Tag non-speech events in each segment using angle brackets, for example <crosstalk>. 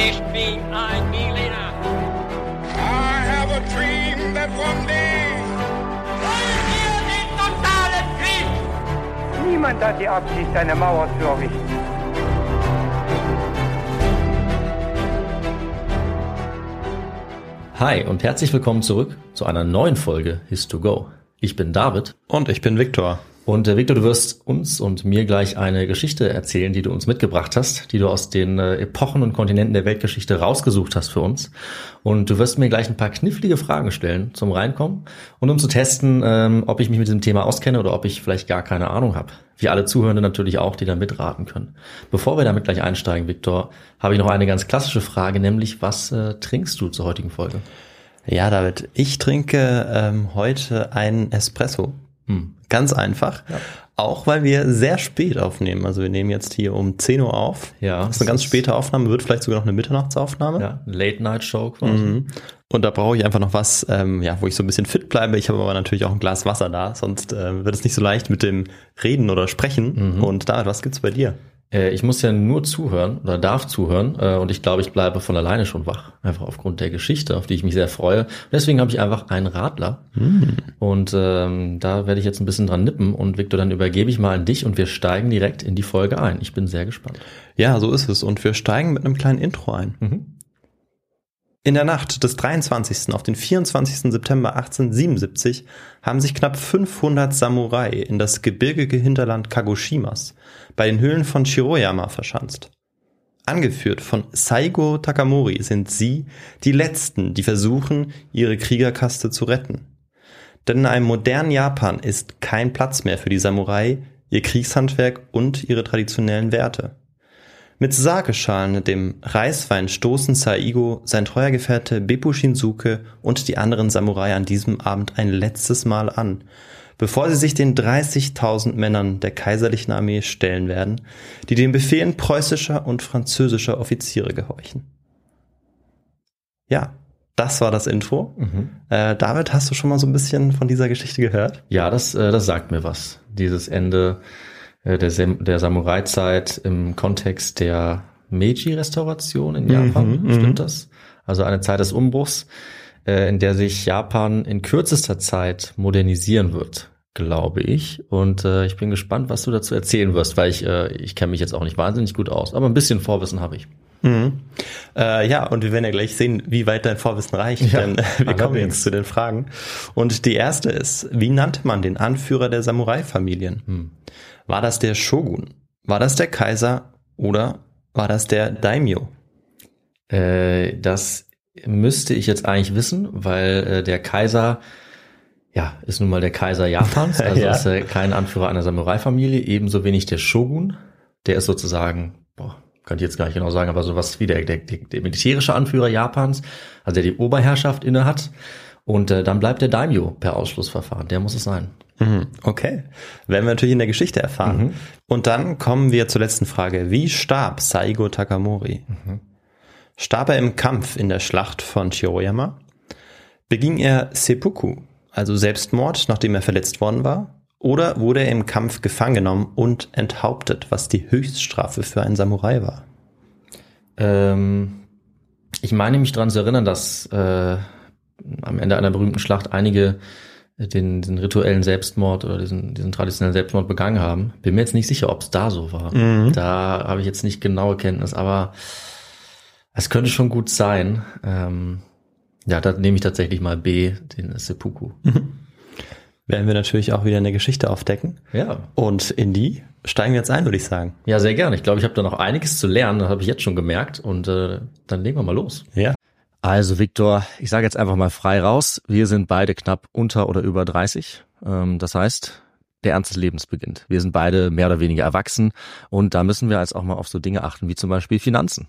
Ich bin ein Berliner. I have a dream that one day. Wollen wir den totalen Krieg? Niemand hat die Absicht, eine Mauer zu errichten. Hi und herzlich willkommen zurück zu einer neuen Folge His2Go. Ich bin David Und ich bin Viktor. Und äh, Victor, du wirst uns und mir gleich eine Geschichte erzählen, die du uns mitgebracht hast, die du aus den äh, Epochen und Kontinenten der Weltgeschichte rausgesucht hast für uns. Und du wirst mir gleich ein paar knifflige Fragen stellen zum Reinkommen und um zu testen, ähm, ob ich mich mit diesem Thema auskenne oder ob ich vielleicht gar keine Ahnung habe. Wir alle Zuhörende natürlich auch, die da mitraten können. Bevor wir damit gleich einsteigen, Victor, habe ich noch eine ganz klassische Frage, nämlich was äh, trinkst du zur heutigen Folge? Ja, David, ich trinke ähm, heute einen Espresso. Hm. Ganz einfach. Auch weil wir sehr spät aufnehmen. Also wir nehmen jetzt hier um 10 Uhr auf. Ja, Das ist eine ganz späte Aufnahme, wird vielleicht sogar noch eine Mitternachtsaufnahme. Ja, Late-Night-Show quasi. Mhm. Und da brauche ich einfach noch was, ähm, ja, wo ich so ein bisschen fit bleibe. Ich habe aber natürlich auch ein Glas Wasser da, sonst äh, wird es nicht so leicht mit dem Reden oder Sprechen. Mhm. Und David, was gibt's bei dir? Äh, ich muss ja nur zuhören oder darf zuhören äh, und ich glaube, ich bleibe von alleine schon wach. Einfach aufgrund der Geschichte, auf die ich mich sehr freue. Deswegen habe ich einfach einen Radler und ähm, da werde ich jetzt ein bisschen dran nippen und Victor, dann übergebe ich mal an dich und wir steigen direkt in die Folge ein. Ich bin sehr gespannt. Ja, so ist es. Und wir steigen mit einem kleinen Intro ein. Mhm. In der Nacht des 23. auf den 24. September 1877 haben sich knapp 500 Samurai in das gebirgige Hinterland Kagoshimas bei den Höhlen von Shiroyama verschanzt. Angeführt von Saigo Takamori sind sie die Letzten, die versuchen, ihre Kriegerkaste zu retten. Denn in einem modernen Japan ist kein Platz mehr für die Samurai, ihr Kriegshandwerk und ihre traditionellen Werte. Mit Sakeschalen, dem Reiswein stoßen Saigo, sein treuer Gefährte Beppu Shinsuke und die anderen Samurai an diesem Abend ein letztes Mal an, bevor sie sich den 30.000 Männern der kaiserlichen Armee stellen werden, die den Befehlen preußischer und französischer Offiziere gehorchen. Ja, das war das Intro. Äh, David, hast du schon mal so ein bisschen von dieser Geschichte gehört? Ja, das, äh, das sagt mir was. Dieses Ende der, Sam der Samurai-Zeit im Kontext der Meiji-Restauration in Japan. Mhm, Stimmt das? Also eine Zeit des Umbruchs, äh, in der sich Japan in kürzester Zeit modernisieren wird, glaube ich. Und äh, ich bin gespannt, was du dazu erzählen wirst, weil ich, äh, ich kenne mich jetzt auch nicht wahnsinnig gut aus, aber ein bisschen Vorwissen habe ich. Mhm. Äh, ja, und wir werden ja gleich sehen, wie weit dein Vorwissen reicht, Ja, denn äh, wir kommen jetzt zu den Fragen. Und die erste ist, wie nannte man den Anführer der Samurai-Familien? Hm. War das der Shogun? War das der Kaiser? Oder war das der Daimyo? Äh, das müsste ich jetzt eigentlich wissen, weil äh, der Kaiser, ja, ist nun mal der Kaiser Japans, <laughs> also Ja. ist er kein Anführer einer Samurai-Familie, ebenso wenig der Shogun. Der ist sozusagen, boah, könnte ich jetzt gar nicht genau sagen, aber sowas wie der, der, der, der militärische Anführer Japans, also der die Oberherrschaft inne hat. Und äh, dann bleibt der Daimyo per Ausschlussverfahren, der muss es sein. Mhm, Okay, werden wir natürlich in der Geschichte erfahren. Mhm. Und dann kommen wir zur letzten Frage. Wie starb Saigo Takamori? Mhm. Starb er im Kampf in der Schlacht von Shiroyama? Beging er Seppuku, also Selbstmord, nachdem er verletzt worden war? Oder wurde er im Kampf gefangen genommen und enthauptet, was die Höchststrafe für einen Samurai war? Ähm, ich meine mich daran zu erinnern, dass äh, am Ende einer berühmten Schlacht einige den, den rituellen Selbstmord oder diesen, diesen traditionellen Selbstmord begangen haben. Bin mir jetzt nicht sicher, ob es da so war. Mhm. Da habe ich jetzt nicht genaue Kenntnis, aber es könnte schon gut sein. Ähm, ja, da nehme ich tatsächlich mal B, den Seppuku. Werden wir natürlich auch wieder eine Geschichte aufdecken. Ja. Und in die steigen wir jetzt ein, würde ich sagen. Ja, sehr gerne. Ich glaube, ich habe da noch einiges zu lernen, das habe ich jetzt schon gemerkt. Und äh, dann legen wir mal los. Ja. Also Viktor, ich sage jetzt einfach mal frei raus. Wir sind beide knapp unter oder über 30. Ähm, das heißt, der Ernst des Lebens beginnt. Wir sind beide mehr oder weniger erwachsen und da müssen wir jetzt auch mal auf so Dinge achten wie zum Beispiel Finanzen.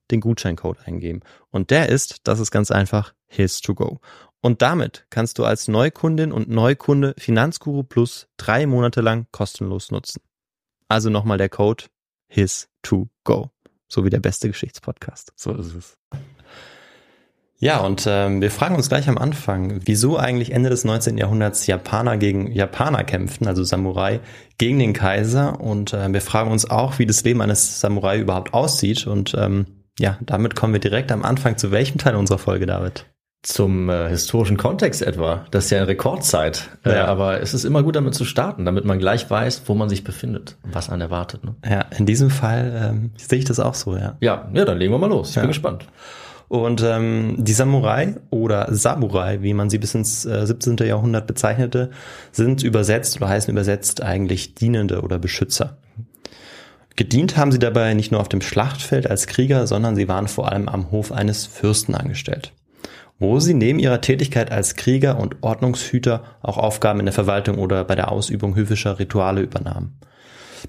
den Gutscheincode eingeben. Und der ist, das ist ganz einfach, His to Go. Und damit kannst du als Neukundin und Neukunde Finanzguru Plus drei Monate lang kostenlos nutzen. Also nochmal der Code His to Go. So wie der beste Geschichtspodcast. So ist es. Ja, und ähm, wir fragen uns gleich am Anfang, wieso eigentlich Ende des 19. Jahrhunderts Japaner gegen Japaner kämpften, also Samurai gegen den Kaiser. Und äh, wir fragen uns auch, wie das Leben eines Samurai überhaupt aussieht. Und ähm, ja, damit kommen wir direkt am Anfang zu welchem Teil unserer Folge, David? Zum äh, historischen Kontext etwa. Das ist ja eine Rekordzeit. Äh, Ja. aber es ist immer gut damit zu starten, damit man gleich weiß, wo man sich befindet und was einen erwartet. Ne? Ja, in diesem Fall ähm, sehe ich das auch so, ja. Ja, ja, dann legen wir mal los. Ich Ja. bin gespannt. Und ähm, die Samurai oder Samurai, wie man sie bis ins äh, 17. Jahrhundert bezeichnete, sind übersetzt oder heißen übersetzt eigentlich Dienende oder Beschützer. Gedient haben sie dabei nicht nur auf dem Schlachtfeld als Krieger, sondern sie waren vor allem am Hof eines Fürsten angestellt, wo sie neben ihrer Tätigkeit als Krieger und Ordnungshüter auch Aufgaben in der Verwaltung oder bei der Ausübung höfischer Rituale übernahmen.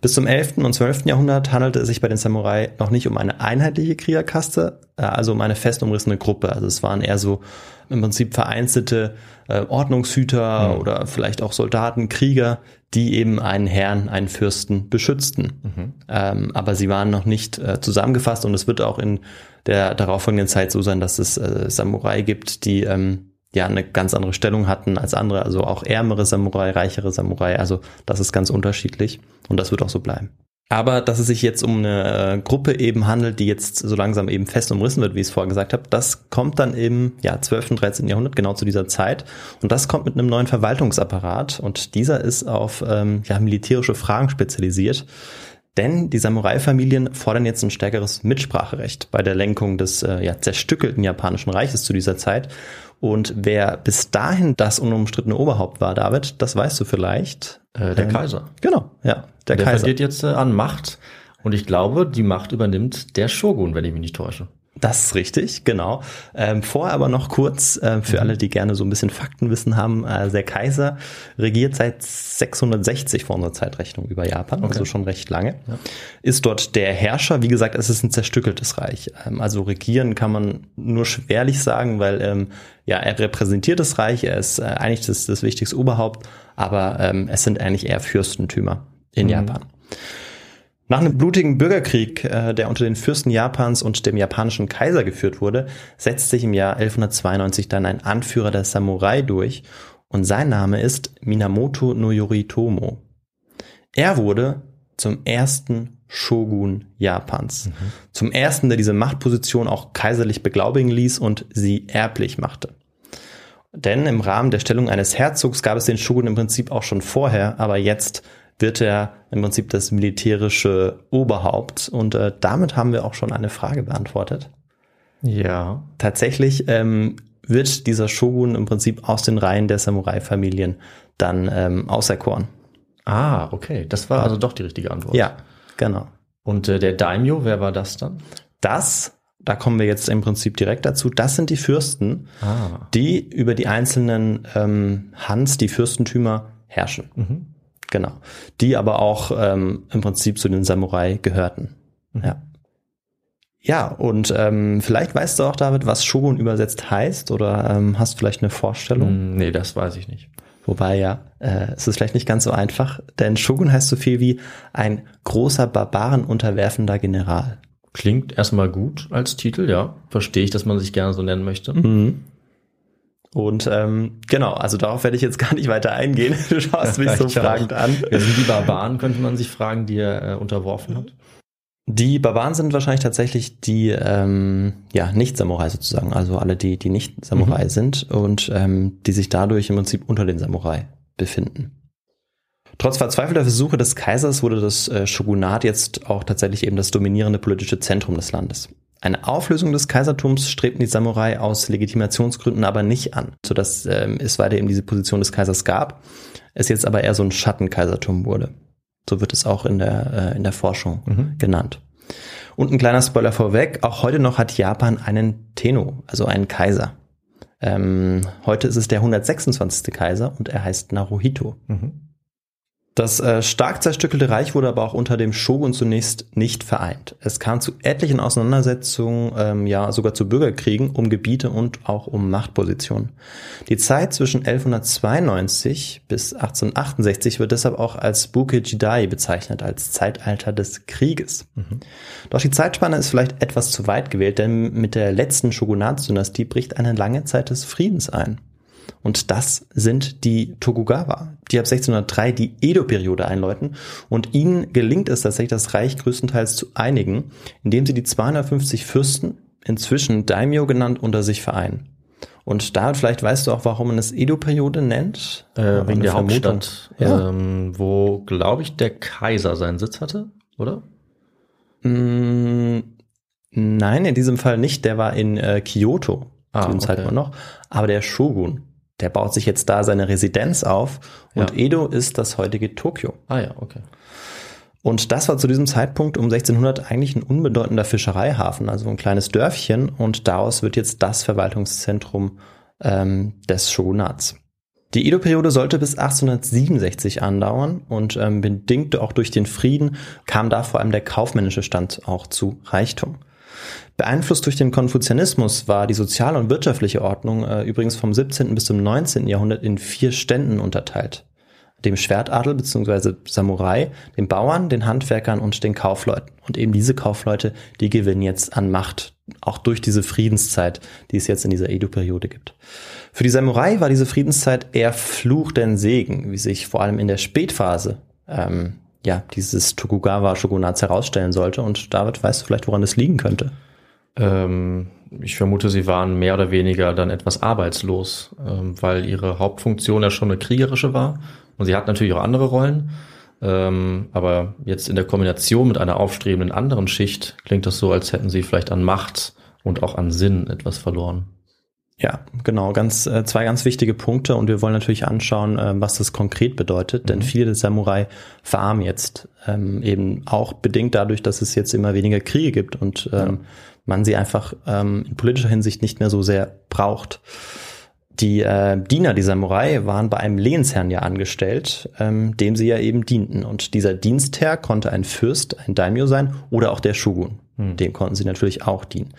Bis zum 11. und 12. Jahrhundert handelte es sich bei den Samurai noch nicht um eine einheitliche Kriegerkaste, äh, also um eine fest umrissene Gruppe. Also es waren eher so im Prinzip vereinzelte äh, Ordnungshüter oder vielleicht auch Soldaten, Krieger, die eben einen Herrn, einen Fürsten beschützten. Ähm, aber sie waren noch nicht äh, zusammengefasst und es wird auch in der darauffolgenden Zeit so sein, dass es äh, Samurai gibt, die ähm, ja eine ganz andere Stellung hatten als andere, also auch ärmere Samurai, reichere Samurai, also das ist ganz unterschiedlich und das wird auch so bleiben. Aber dass es sich jetzt um eine äh, Gruppe eben handelt, die jetzt so langsam eben fest umrissen wird, wie ich es vorher gesagt habe, das kommt dann im ja, 12. und 13. Jahrhundert, genau zu dieser Zeit. Und das kommt mit einem neuen Verwaltungsapparat und dieser ist auf ähm, ja, militärische Fragen spezialisiert. Denn die Samurai-Familien fordern jetzt ein stärkeres Mitspracherecht bei der Lenkung des äh, ja, zerstückelten japanischen Reiches zu dieser Zeit. Und wer bis dahin das unumstrittene Oberhaupt war, David, das weißt du vielleicht. Äh, der Ähm, Kaiser. Genau, ja, der, Der Kaiser. verliert jetzt äh, an Macht. Und ich glaube, die Macht übernimmt der Shogun, wenn ich mich nicht täusche. Das ist richtig, genau. Ähm, vorher aber noch kurz, äh, für alle, die gerne so ein bisschen Faktenwissen haben, äh, der Kaiser regiert seit 660 vor unserer Zeitrechnung über Japan, also schon recht lange. Ist dort der Herrscher, wie gesagt, es ist ein zerstückeltes Reich. Ähm, also regieren kann man nur schwerlich sagen, weil ähm, ja, er repräsentiert das Reich, er ist äh, eigentlich das, das wichtigste Oberhaupt, aber ähm, es sind eigentlich eher Fürstentümer in Japan. Nach einem blutigen Bürgerkrieg, äh, der unter den Fürsten Japans und dem japanischen Kaiser geführt wurde, setzt sich im Jahr 1192 dann ein Anführer der Samurai durch und sein Name ist Minamoto no Yoritomo. Er wurde zum ersten Shogun Japans. Zum ersten, der diese Machtposition auch kaiserlich beglaubigen ließ und sie erblich machte. Denn im Rahmen der Stellung eines Herzogs gab es den Shogun im Prinzip auch schon vorher, aber jetzt wird er im Prinzip das militärische Oberhaupt. Und äh, damit haben wir auch schon eine Frage beantwortet. Ja. Tatsächlich ähm, wird dieser Shogun im Prinzip aus den Reihen der Samurai-Familien dann ähm, auserkoren. Ah, okay. Das war also doch die richtige Antwort. Ja, genau. Und äh, der Daimyo, wer war das dann? Das, da kommen wir jetzt im Prinzip direkt dazu, das sind die Fürsten, Ah. die über die einzelnen ähm, Hans, die Fürstentümer, herrschen. Mhm. Genau. Die aber auch ähm, im Prinzip zu den Samurai gehörten. Mhm. Ja. Ja, und ähm, vielleicht weißt du auch, David, was Shogun übersetzt heißt oder ähm, hast vielleicht eine Vorstellung? Hm, nee, das weiß ich nicht. Wobei ja, äh, es ist vielleicht nicht ganz so einfach, denn Shogun heißt so viel wie ein großer Barbaren unterwerfender General. Klingt erstmal gut als Titel, ja. Verstehe ich, dass man sich gerne so nennen möchte. Mhm. Und ähm, genau, also darauf werde ich jetzt <laughs> gar nicht weiter eingehen. Du schaust mich so auch. fragend an. Wer sind die Barbaren, könnte man sich fragen, die er äh, unterworfen hat? Die Barbaren sind wahrscheinlich tatsächlich die ähm, ja nicht Samurai sozusagen, also alle die die nicht Samurai sind und ähm, die sich dadurch im Prinzip unter den Samurai befinden. Trotz verzweifelter Versuche des Kaisers wurde das äh, Shogunat jetzt auch tatsächlich eben das dominierende politische Zentrum des Landes. Eine Auflösung des Kaisertums strebten die Samurai aus Legitimationsgründen aber nicht an, sodass ähm, es weiter eben diese Position des Kaisers gab, es jetzt aber eher so ein Schattenkaisertum wurde. So wird es auch in der, äh, in der Forschung Mhm. genannt. Und ein kleiner Spoiler vorweg, auch heute noch hat Japan einen Tenno, also einen Kaiser. Ähm, heute ist es der 126. Kaiser und er heißt Naruhito. Mhm. Das äh, stark zerstückelte Reich wurde aber auch unter dem Shogun zunächst nicht vereint. Es kam zu etlichen Auseinandersetzungen, ähm, ja sogar zu Bürgerkriegen um Gebiete und auch um Machtpositionen. Die Zeit zwischen 1192 bis 1868 wird deshalb auch als Buke Jidai bezeichnet, als Zeitalter des Krieges. Doch die Zeitspanne ist vielleicht etwas zu weit gewählt, denn mit der letzten Shogunatsdynastie bricht eine lange Zeit des Friedens ein. Und das sind die Tokugawa, die ab 1603 die Edo-Periode einläuten. Und ihnen gelingt es tatsächlich, das Reich größtenteils zu einigen, indem sie die 250 Fürsten, inzwischen Daimyo genannt, unter sich vereinen. Und da vielleicht weißt du auch, warum man es Edo-Periode nennt? Äh, wegen der Vermutung. Hauptstadt, Ja. ähm, wo, glaube ich, der Kaiser seinen Sitz hatte, oder? Mm, Nein, in diesem Fall nicht. Der war in äh, Kyoto Ah, zu dem okay. Zeitpunkt noch. Aber der Shogun, der baut sich jetzt da seine Residenz auf. Und Ja. Edo ist das heutige Tokio. Ah ja, okay. Und das war zu diesem Zeitpunkt um 1600 eigentlich ein unbedeutender Fischereihafen, also ein kleines Dörfchen. Und daraus wird jetzt das Verwaltungszentrum ähm, des Shogunats. Die Edo-Periode sollte bis 1867 andauern und ähm, bedingt auch durch den Frieden kam da vor allem der kaufmännische Stand auch zu Reichtum. Beeinflusst durch den Konfuzianismus war die soziale und wirtschaftliche Ordnung äh, übrigens vom 17. bis zum 19. Jahrhundert in vier Ständen unterteilt. Dem Schwertadel bzw. Samurai, den Bauern, den Handwerkern und den Kaufleuten. Und eben diese Kaufleute, die gewinnen jetzt an Macht, auch durch diese Friedenszeit, die es jetzt in dieser Edo-Periode gibt. Für die Samurai war diese Friedenszeit eher Fluch denn Segen, wie sich vor allem in der Spätphase ähm, ja, dieses Tokugawa-Shogunats herausstellen sollte. Und David, weißt du vielleicht, woran es liegen könnte? Ähm, ich vermute, sie waren mehr oder weniger dann etwas arbeitslos, ähm, weil ihre Hauptfunktion ja schon eine kriegerische war. Und sie hat natürlich auch andere Rollen. Ähm, aber jetzt in der Kombination mit einer aufstrebenden anderen Schicht klingt das so, als hätten sie vielleicht an Macht und auch an Sinn etwas verloren. Ja, genau, ganz äh, zwei ganz wichtige Punkte und wir wollen natürlich anschauen, äh, was das konkret bedeutet, denn viele der Samurai verarmen jetzt ähm, eben auch bedingt dadurch, dass es jetzt immer weniger Kriege gibt und ähm, man sie einfach ähm, in politischer Hinsicht nicht mehr so sehr braucht. Die äh, Diener, die Samurai, waren bei einem Lehnsherrn ja angestellt, ähm, dem sie ja eben dienten. Und dieser Dienstherr konnte ein Fürst, ein Daimyo sein oder auch der Shogun. Dem konnten sie natürlich auch dienen.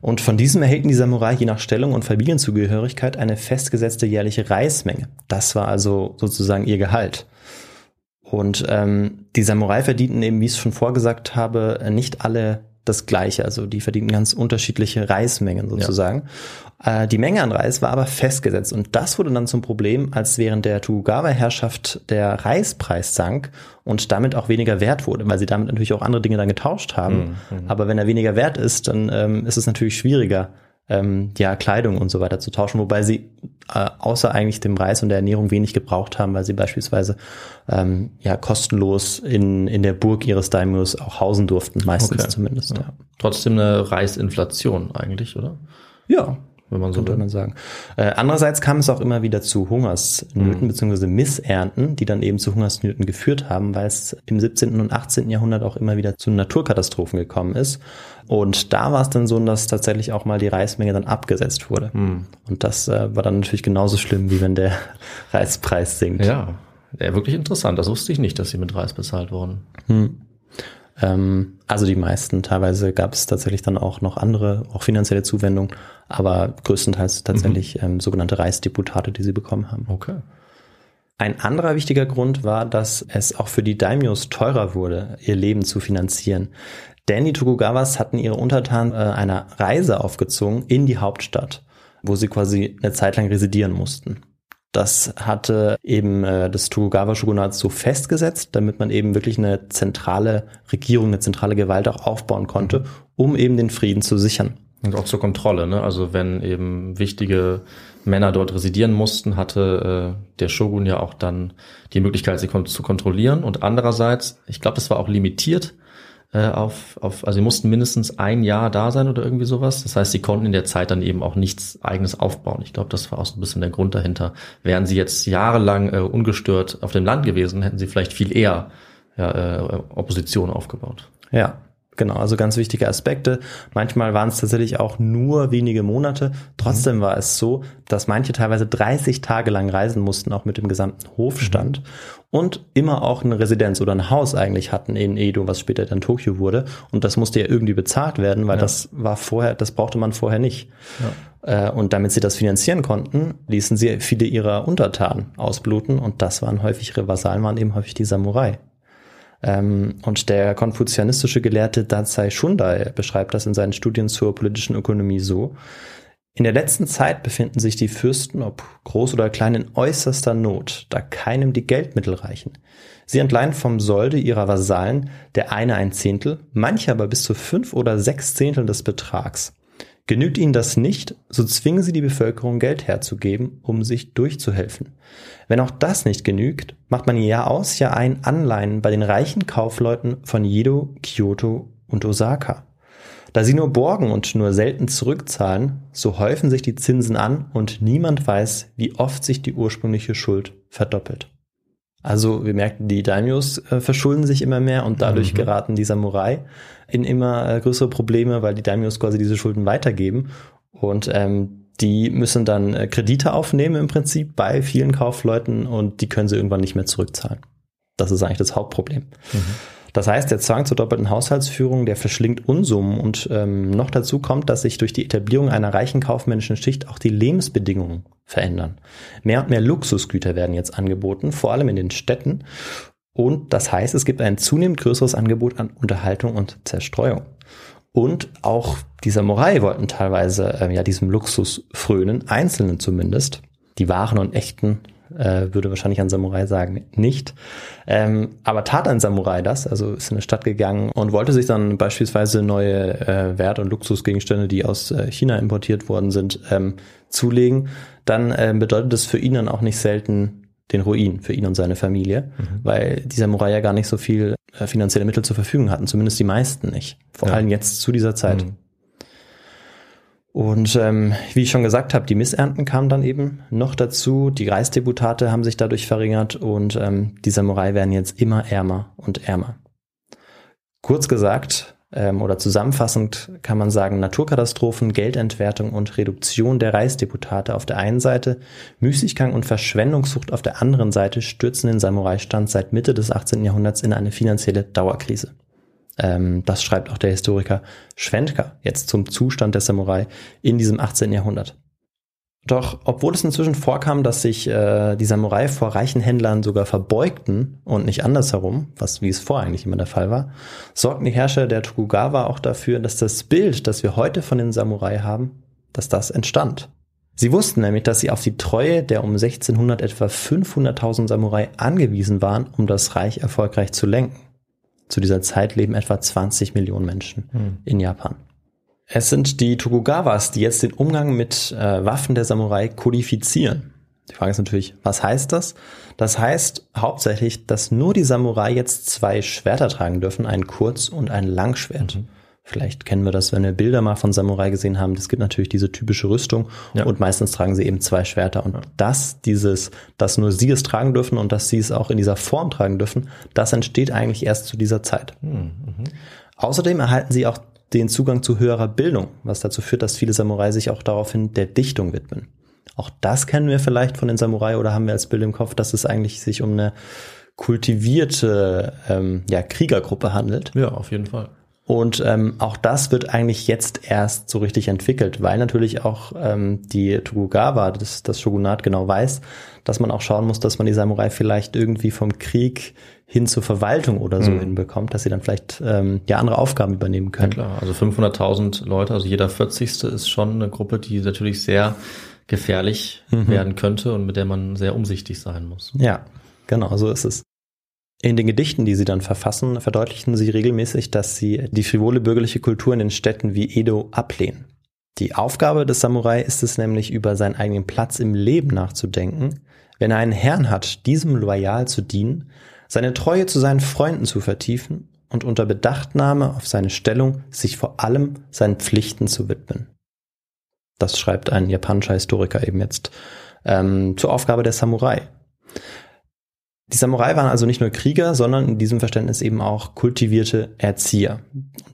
Und von diesem erhielten die Samurai je nach Stellung und Familienzugehörigkeit eine festgesetzte jährliche Reismenge. Das war also sozusagen ihr Gehalt. Und ähm, die Samurai verdienten eben, wie ich es schon vorgesagt habe, nicht alle das Gleiche. Also die verdienten ganz unterschiedliche Reismengen sozusagen. Äh, die Menge an Reis war aber festgesetzt. Und das wurde dann zum Problem, als während der Tokugawa-Herrschaft der Reispreis sank und damit auch weniger wert wurde, weil sie damit natürlich auch andere Dinge dann getauscht haben. Aber wenn er weniger wert ist, dann ähm, ist es natürlich schwieriger, ähm, ja, Kleidung und so weiter zu tauschen, wobei sie äh, außer eigentlich dem Reis und der Ernährung wenig gebraucht haben, weil sie beispielsweise ähm, ja kostenlos in, in der Burg ihres Daimyos auch hausen durften, meistens Okay. zumindest. Ja. Trotzdem eine Reisinflation eigentlich, oder? ja, wenn man so will. man sagen. Äh, andererseits kam es auch immer wieder zu Hungersnöten beziehungsweise Missernten, die dann eben zu Hungersnöten geführt haben, weil es im 17. und 18. Jahrhundert auch immer wieder zu Naturkatastrophen gekommen ist. Und da war es dann so, dass tatsächlich auch mal die Reismenge dann abgesetzt wurde. Und das äh, war dann natürlich genauso schlimm, wie wenn der <laughs> Reispreis sinkt. Ja, ja, wirklich interessant. Das wusste ich nicht, dass sie mit Reis bezahlt wurden. Ähm, also die meisten, teilweise gab es tatsächlich dann auch noch andere, auch finanzielle Zuwendungen, aber größtenteils tatsächlich ähm, sogenannte Reisdeputate, die sie bekommen haben. Okay. Ein anderer wichtiger Grund war, dass es auch für die Daimyos teurer wurde, ihr Leben zu finanzieren. Denn die Tokugawas hatten ihre Untertanen äh, einer Reise aufgezwungen in die Hauptstadt, wo sie quasi eine Zeit lang residieren mussten. Das hatte eben äh, das Tokugawa-Shogunat so festgesetzt, damit man eben wirklich eine zentrale Regierung, eine zentrale Gewalt auch aufbauen konnte, um eben den Frieden zu sichern. Und auch zur Kontrolle, ne? Also wenn eben wichtige Männer dort residieren mussten, hatte äh, der Shogun ja auch dann die Möglichkeit, sie kon zu kontrollieren. Und andererseits, ich glaube, das war auch limitiert äh, auf, auf, also sie mussten mindestens ein Jahr da sein oder irgendwie sowas. Das heißt, sie konnten in der Zeit dann eben auch nichts eigenes aufbauen. Ich glaube, das war auch so ein bisschen der Grund dahinter. Wären sie jetzt jahrelang äh, ungestört auf dem Land gewesen, hätten sie vielleicht viel eher ja, äh, Opposition aufgebaut. Ja, genau. Also ganz wichtige Aspekte. Manchmal waren es tatsächlich auch nur wenige Monate. Trotzdem war es so, dass manche teilweise 30 Tage lang reisen mussten, auch mit dem gesamten Hofstand und immer auch eine Residenz oder ein Haus eigentlich hatten in Edo, was später dann Tokio wurde. Und das musste ja irgendwie bezahlt werden, weil das war vorher, das brauchte man vorher nicht. Äh, Und damit sie das finanzieren konnten, ließen sie viele ihrer Untertanen ausbluten und das waren häufig ihre Vasallen, waren eben häufig die Samurai. Ähm, und der konfuzianistische Gelehrte Dazai Shundai beschreibt das in seinen Studien zur politischen Ökonomie so. In der letzten Zeit befinden sich die Fürsten, ob groß oder klein, in äußerster Not, da keinem die Geldmittel reichen. Sie entleihen vom Solde ihrer Vasallen, der eine ein Zehntel, manche aber bis zu fünf oder sechs Zehntel des Betrags. Genügt ihnen das nicht, so zwingen sie die Bevölkerung Geld herzugeben, um sich durchzuhelfen. Wenn auch das nicht genügt, macht man Jahr aus, Jahr ein Anleihen bei den reichen Kaufleuten von Jedo, Kyoto und Osaka. Da sie nur borgen und nur selten zurückzahlen, so häufen sich die Zinsen an und niemand weiß, wie oft sich die ursprüngliche Schuld verdoppelt. Also wir merken, die Daimyos äh, verschulden sich immer mehr und dadurch geraten die Samurai in immer äh, größere Probleme, weil die Daimyos quasi diese Schulden weitergeben und ähm, die müssen dann äh, Kredite aufnehmen im Prinzip bei vielen Kaufleuten und die können sie irgendwann nicht mehr zurückzahlen. Das ist eigentlich das Hauptproblem. Das heißt, der Zwang zur doppelten Haushaltsführung, der verschlingt Unsummen und ähm, noch dazu kommt, dass sich durch die Etablierung einer reichen kaufmännischen Schicht auch die Lebensbedingungen verändern. Mehr und mehr Luxusgüter werden jetzt angeboten, vor allem in den Städten. Und das heißt, es gibt ein zunehmend größeres Angebot an Unterhaltung und Zerstreuung. Und auch die Samurai wollten teilweise äh, ja diesem Luxus frönen, Einzelnen zumindest. Die wahren und echten äh, würde wahrscheinlich ein Samurai sagen, nicht. Ähm, aber tat ein Samurai das, also ist in eine Stadt gegangen und wollte sich dann beispielsweise neue äh, Wert- und Luxusgegenstände, die aus äh, China importiert worden sind, ähm, zulegen, dann ähm, bedeutet das für ihn dann auch nicht selten den Ruin für ihn und seine Familie, weil die Samurai ja gar nicht so viel äh, finanzielle Mittel zur Verfügung hatten, zumindest die meisten nicht. Vor Ja. allem jetzt zu dieser Zeit. Mhm. Und ähm, wie ich schon gesagt habe, die Missernten kamen dann eben noch dazu. Die Reisdeputate haben sich dadurch verringert und ähm, die Samurai werden jetzt immer ärmer und ärmer. Kurz gesagt ähm, oder zusammenfassend kann man sagen, Naturkatastrophen, Geldentwertung und Reduktion der Reisdeputate auf der einen Seite, Müßiggang und Verschwendungssucht auf der anderen Seite stürzen den Samurai-Stand seit Mitte des 18. Jahrhunderts in eine finanzielle Dauerkrise. Ähm, das schreibt auch der Historiker Schwendker jetzt zum Zustand der Samurai in diesem 18. Jahrhundert. Doch obwohl es inzwischen vorkam, dass sich äh, die Samurai vor reichen Händlern sogar verbeugten und nicht andersherum, was wie es vorher eigentlich immer der Fall war, sorgten die Herrscher der Tokugawa auch dafür, dass das Bild, das wir heute von den Samurai haben, dass das entstand. Sie wussten nämlich, dass sie auf die Treue der um 1600 etwa 500.000 Samurai angewiesen waren, um das Reich erfolgreich zu lenken. Zu dieser Zeit leben etwa 20 Millionen Menschen in Japan. Es sind die Tokugawas, die jetzt den Umgang mit äh, Waffen der Samurai kodifizieren. Die Frage ist natürlich, was heißt das? Das heißt hauptsächlich, dass nur die Samurai jetzt zwei Schwerter tragen dürfen, ein Kurz- und ein Langschwert. Vielleicht kennen wir das, wenn wir Bilder mal von Samurai gesehen haben. Es gibt natürlich diese typische Rüstung Ja. und meistens tragen sie eben zwei Schwerter. Und das, dieses, dass nur sie es tragen dürfen und dass sie es auch in dieser Form tragen dürfen, das entsteht eigentlich erst zu dieser Zeit. Außerdem erhalten sie auch den Zugang zu höherer Bildung, was dazu führt, dass viele Samurai sich auch daraufhin der Dichtung widmen. Auch das kennen wir vielleicht von den Samurai oder haben wir als Bild im Kopf, dass es eigentlich sich um eine kultivierte ähm, ja, Kriegergruppe handelt. Ja, auf jeden Fall. Und ähm, auch das wird eigentlich jetzt erst so richtig entwickelt, weil natürlich auch ähm, die Tokugawa, das, das Shogunat genau weiß, dass man auch schauen muss, dass man die Samurai vielleicht irgendwie vom Krieg hin zur Verwaltung oder so hinbekommt, dass sie dann vielleicht ähm, ja andere Aufgaben übernehmen Ja können. klar, also 500.000 Leute, also jeder 40. ist schon eine Gruppe, die natürlich sehr gefährlich werden könnte und mit der man sehr umsichtig sein muss. Ja, genau, so ist es. In den Gedichten, die sie dann verfassen, verdeutlichen sie regelmäßig, dass sie die frivole bürgerliche Kultur in den Städten wie Edo ablehnen. Die Aufgabe des Samurai ist es nämlich, über seinen eigenen Platz im Leben nachzudenken, wenn er einen Herrn hat, diesem loyal zu dienen, seine Treue zu seinen Freunden zu vertiefen und unter Bedachtnahme auf seine Stellung sich vor allem seinen Pflichten zu widmen. Das schreibt ein japanischer Historiker eben jetzt ähm, zur Aufgabe der Samurai. Die Samurai waren also nicht nur Krieger, sondern in diesem Verständnis eben auch kultivierte Erzieher.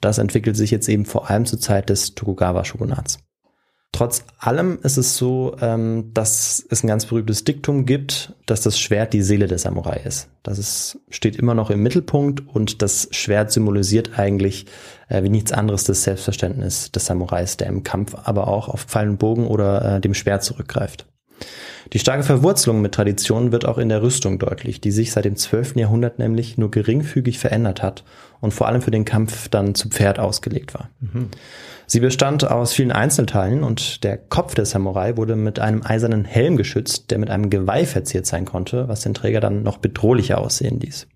Das entwickelt sich jetzt eben vor allem zur Zeit des Tokugawa-Shogunats. Trotz allem ist es so, ähm, dass es ein ganz berühmtes Diktum gibt, dass das Schwert die Seele der Samurai ist. Das ist, steht immer noch im Mittelpunkt und das Schwert symbolisiert eigentlich äh, wie nichts anderes das Selbstverständnis des Samurais, der im Kampf aber auch auf Pfeil und Bogen oder äh, dem Schwert zurückgreift. Die starke Verwurzelung mit Traditionen wird auch in der Rüstung deutlich, die sich seit dem 12. Jahrhundert nämlich nur geringfügig verändert hat und vor allem für den Kampf dann zu Pferd ausgelegt war. Sie bestand aus vielen Einzelteilen und der Kopf des Samurai wurde mit einem eisernen Helm geschützt, der mit einem Geweih verziert sein konnte, was den Träger dann noch bedrohlicher aussehen ließ.